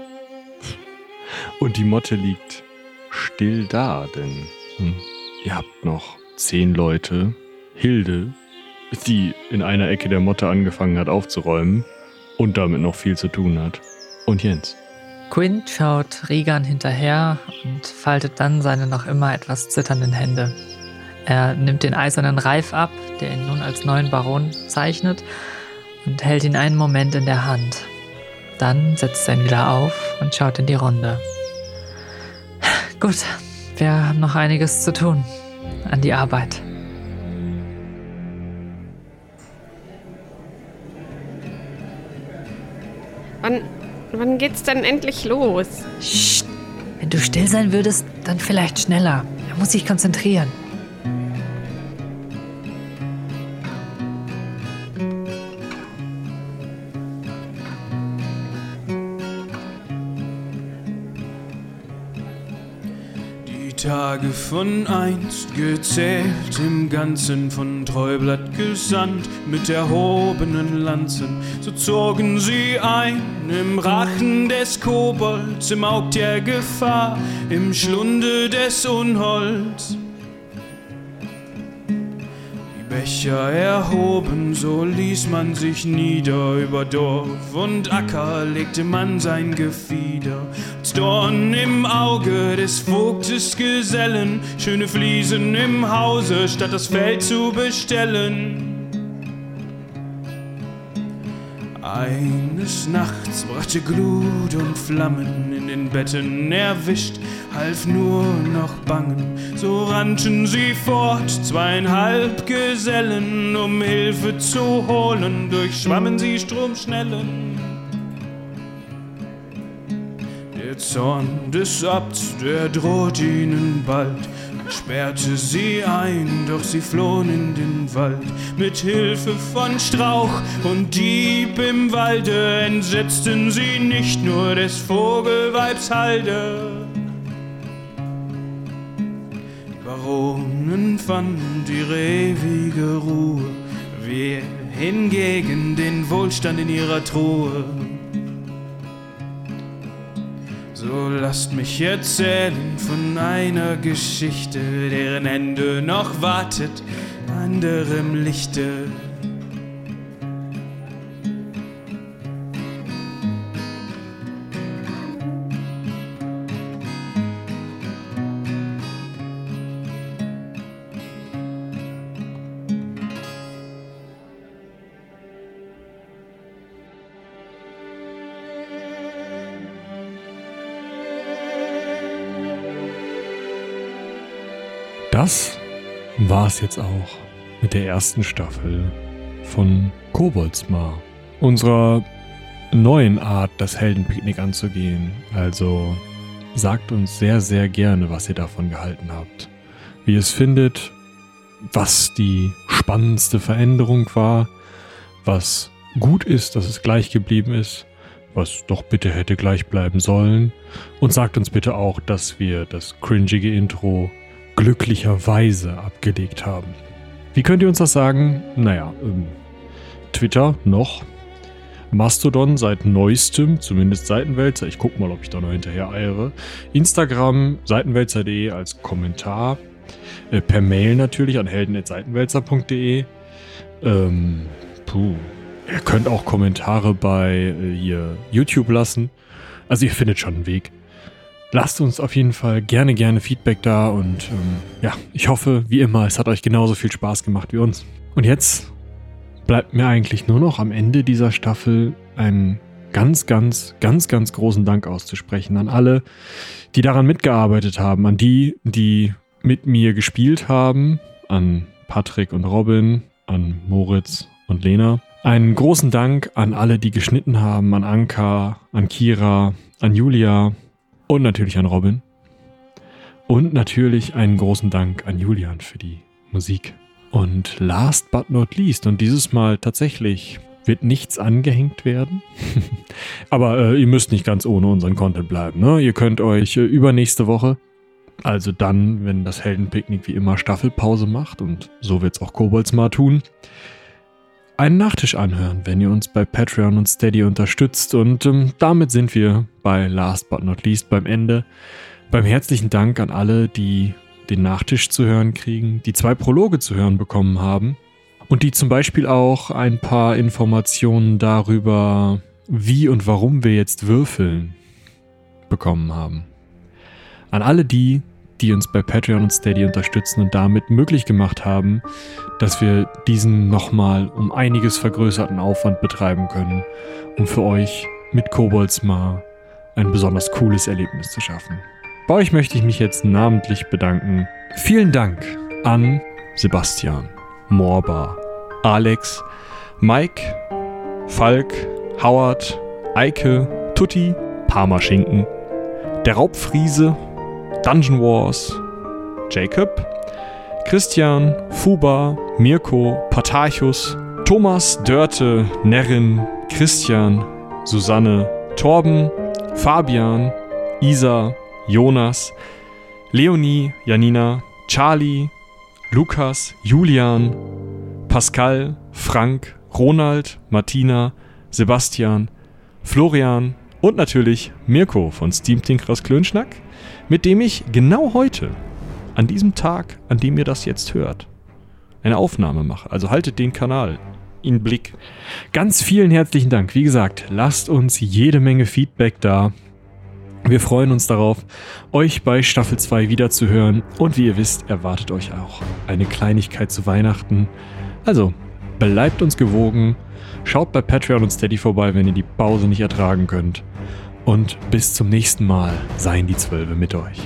Und die Motte liegt still da, denn hm, ihr habt noch zehn Leute. Hilde, die in einer Ecke der Motte angefangen hat aufzuräumen und damit noch viel zu tun hat. Und Jens. Quint schaut Regan hinterher und faltet dann seine noch immer etwas zitternden Hände. Er nimmt den eisernen Reif ab, der ihn nun als neuen Baron zeichnet, und hält ihn einen Moment in der Hand. Dann setzt er ihn wieder auf und schaut in die Runde. Gut, wir haben noch einiges zu tun. An die Arbeit. Wann, wann geht's denn endlich los? Psst. Wenn du still sein würdest, dann vielleicht schneller. Er muss sich konzentrieren. Tage von einst gezählt, im Ganzen von Treublatt gesandt, mit erhobenen Lanzen, so zogen sie ein, im Rachen des Kobolds, im Aug der Gefahr, im Schlunde des Unholds. Becher erhoben, so ließ man sich nieder über Dorf und Acker, legte man sein Gefieder. Als Dorn im Auge des Vogtes Gesellen, schöne Fliesen im Hause, statt das Feld zu bestellen. Eines Nachts brachte Glut und Flammen in den Betten erwischt, half nur noch bangen. So rannten sie fort, zweieinhalb Gesellen, um Hilfe zu holen, durchschwammen sie Stromschnellen. Der Zorn des Abts, der droht ihnen bald, sperrte sie ein, doch sie flohen in den Wald. Mit Hilfe von Strauch und Dieb im Walde entsetzten sie nicht nur des Vogelweibs Halde. Baronen fanden ihre ewige Ruhe, wir hingegen den Wohlstand in ihrer Truhe. So lasst mich erzählen von einer Geschichte, deren Ende noch wartet, anderem Lichte. Das war es jetzt auch mit der ersten Staffel von Koboldsmar, unserer neuen Art, das Heldenpicknick anzugehen. Also sagt uns sehr, sehr gerne, was ihr davon gehalten habt. Wie ihr es findet, was die spannendste Veränderung war, was gut ist, dass es gleich geblieben ist, was doch bitte hätte gleich bleiben sollen. Und sagt uns bitte auch, dass wir das cringige Intro glücklicherweise abgelegt haben. Wie könnt ihr uns das sagen? Naja, ähm, Twitter noch. Mastodon seit neuestem, zumindest Seitenwälzer. Ich gucke mal, ob ich da noch hinterher eiere. Instagram, seitenwälzer.de als Kommentar. Äh, per Mail natürlich an helden.seitenwälzer.de. Ähm, puh. Ihr könnt auch Kommentare bei äh, hier YouTube lassen. Also ihr findet schon einen Weg. Lasst uns auf jeden Fall gerne, gerne Feedback da und ähm, ja, ich hoffe, wie immer, es hat euch genauso viel Spaß gemacht wie uns. Und jetzt bleibt mir eigentlich nur noch am Ende dieser Staffel einen ganz, ganz, ganz, ganz großen Dank auszusprechen an alle, die daran mitgearbeitet haben, an die, die mit mir gespielt haben, an Patrick und Robin, an Moritz und Lena. Einen großen Dank an alle, die geschnitten haben, an Anka, an Kira, an Julia und natürlich an Robin. Und natürlich einen großen Dank an Julian für die Musik. Und last but not least, und dieses Mal tatsächlich wird nichts angehängt werden. Aber äh, ihr müsst nicht ganz ohne unseren Content bleiben. Ne? Ihr könnt euch äh, übernächste Woche, also dann, wenn das Heldenpicknick wie immer Staffelpause macht, und so wird es auch Kobolds mal tun, einen Nachtisch anhören, wenn ihr uns bei Patreon und Steady unterstützt. Und ähm, damit sind wir bei Last but not least beim Ende. Beim herzlichen Dank an alle, die den Nachtisch zu hören kriegen, die zwei Prologe zu hören bekommen haben und die zum Beispiel auch ein paar Informationen darüber, wie und warum wir jetzt würfeln, bekommen haben. An alle die, die uns bei Patreon und Steady unterstützen und damit möglich gemacht haben, dass wir diesen nochmal um einiges vergrößerten Aufwand betreiben können, um für euch mit Kobolds mal ein besonders cooles Erlebnis zu schaffen. Bei euch möchte ich mich jetzt namentlich bedanken. Vielen Dank an Sebastian, Morba, Alex, Mike, Falk, Howard, Eike, Tutti, Parmaschinken, der Raubfriese, Dungeon Wars, Jacob, Christian, Fuba, Mirko, Patarchus, Thomas, Dörte, Nerrin, Christian, Susanne, Torben, Fabian, Isa, Jonas, Leonie, Janina, Charlie, Lukas, Julian, Pascal, Frank, Ronald, Martina, Sebastian, Florian und natürlich Mirko von Steam Tinkers Klönschnack, mit dem ich genau heute, an diesem Tag, an dem ihr das jetzt hört, eine Aufnahme mache. Also haltet den Kanal in Blick. Ganz vielen herzlichen Dank. Wie gesagt, lasst uns jede Menge Feedback da. Wir freuen uns darauf, euch bei Staffel 2 wiederzuhören. Und wie ihr wisst, erwartet euch auch eine Kleinigkeit zu Weihnachten. Also, bleibt uns gewogen. Schaut bei Patreon und Steady vorbei, wenn ihr die Pause nicht ertragen könnt. Und bis zum nächsten Mal seien die Zwölfe mit euch.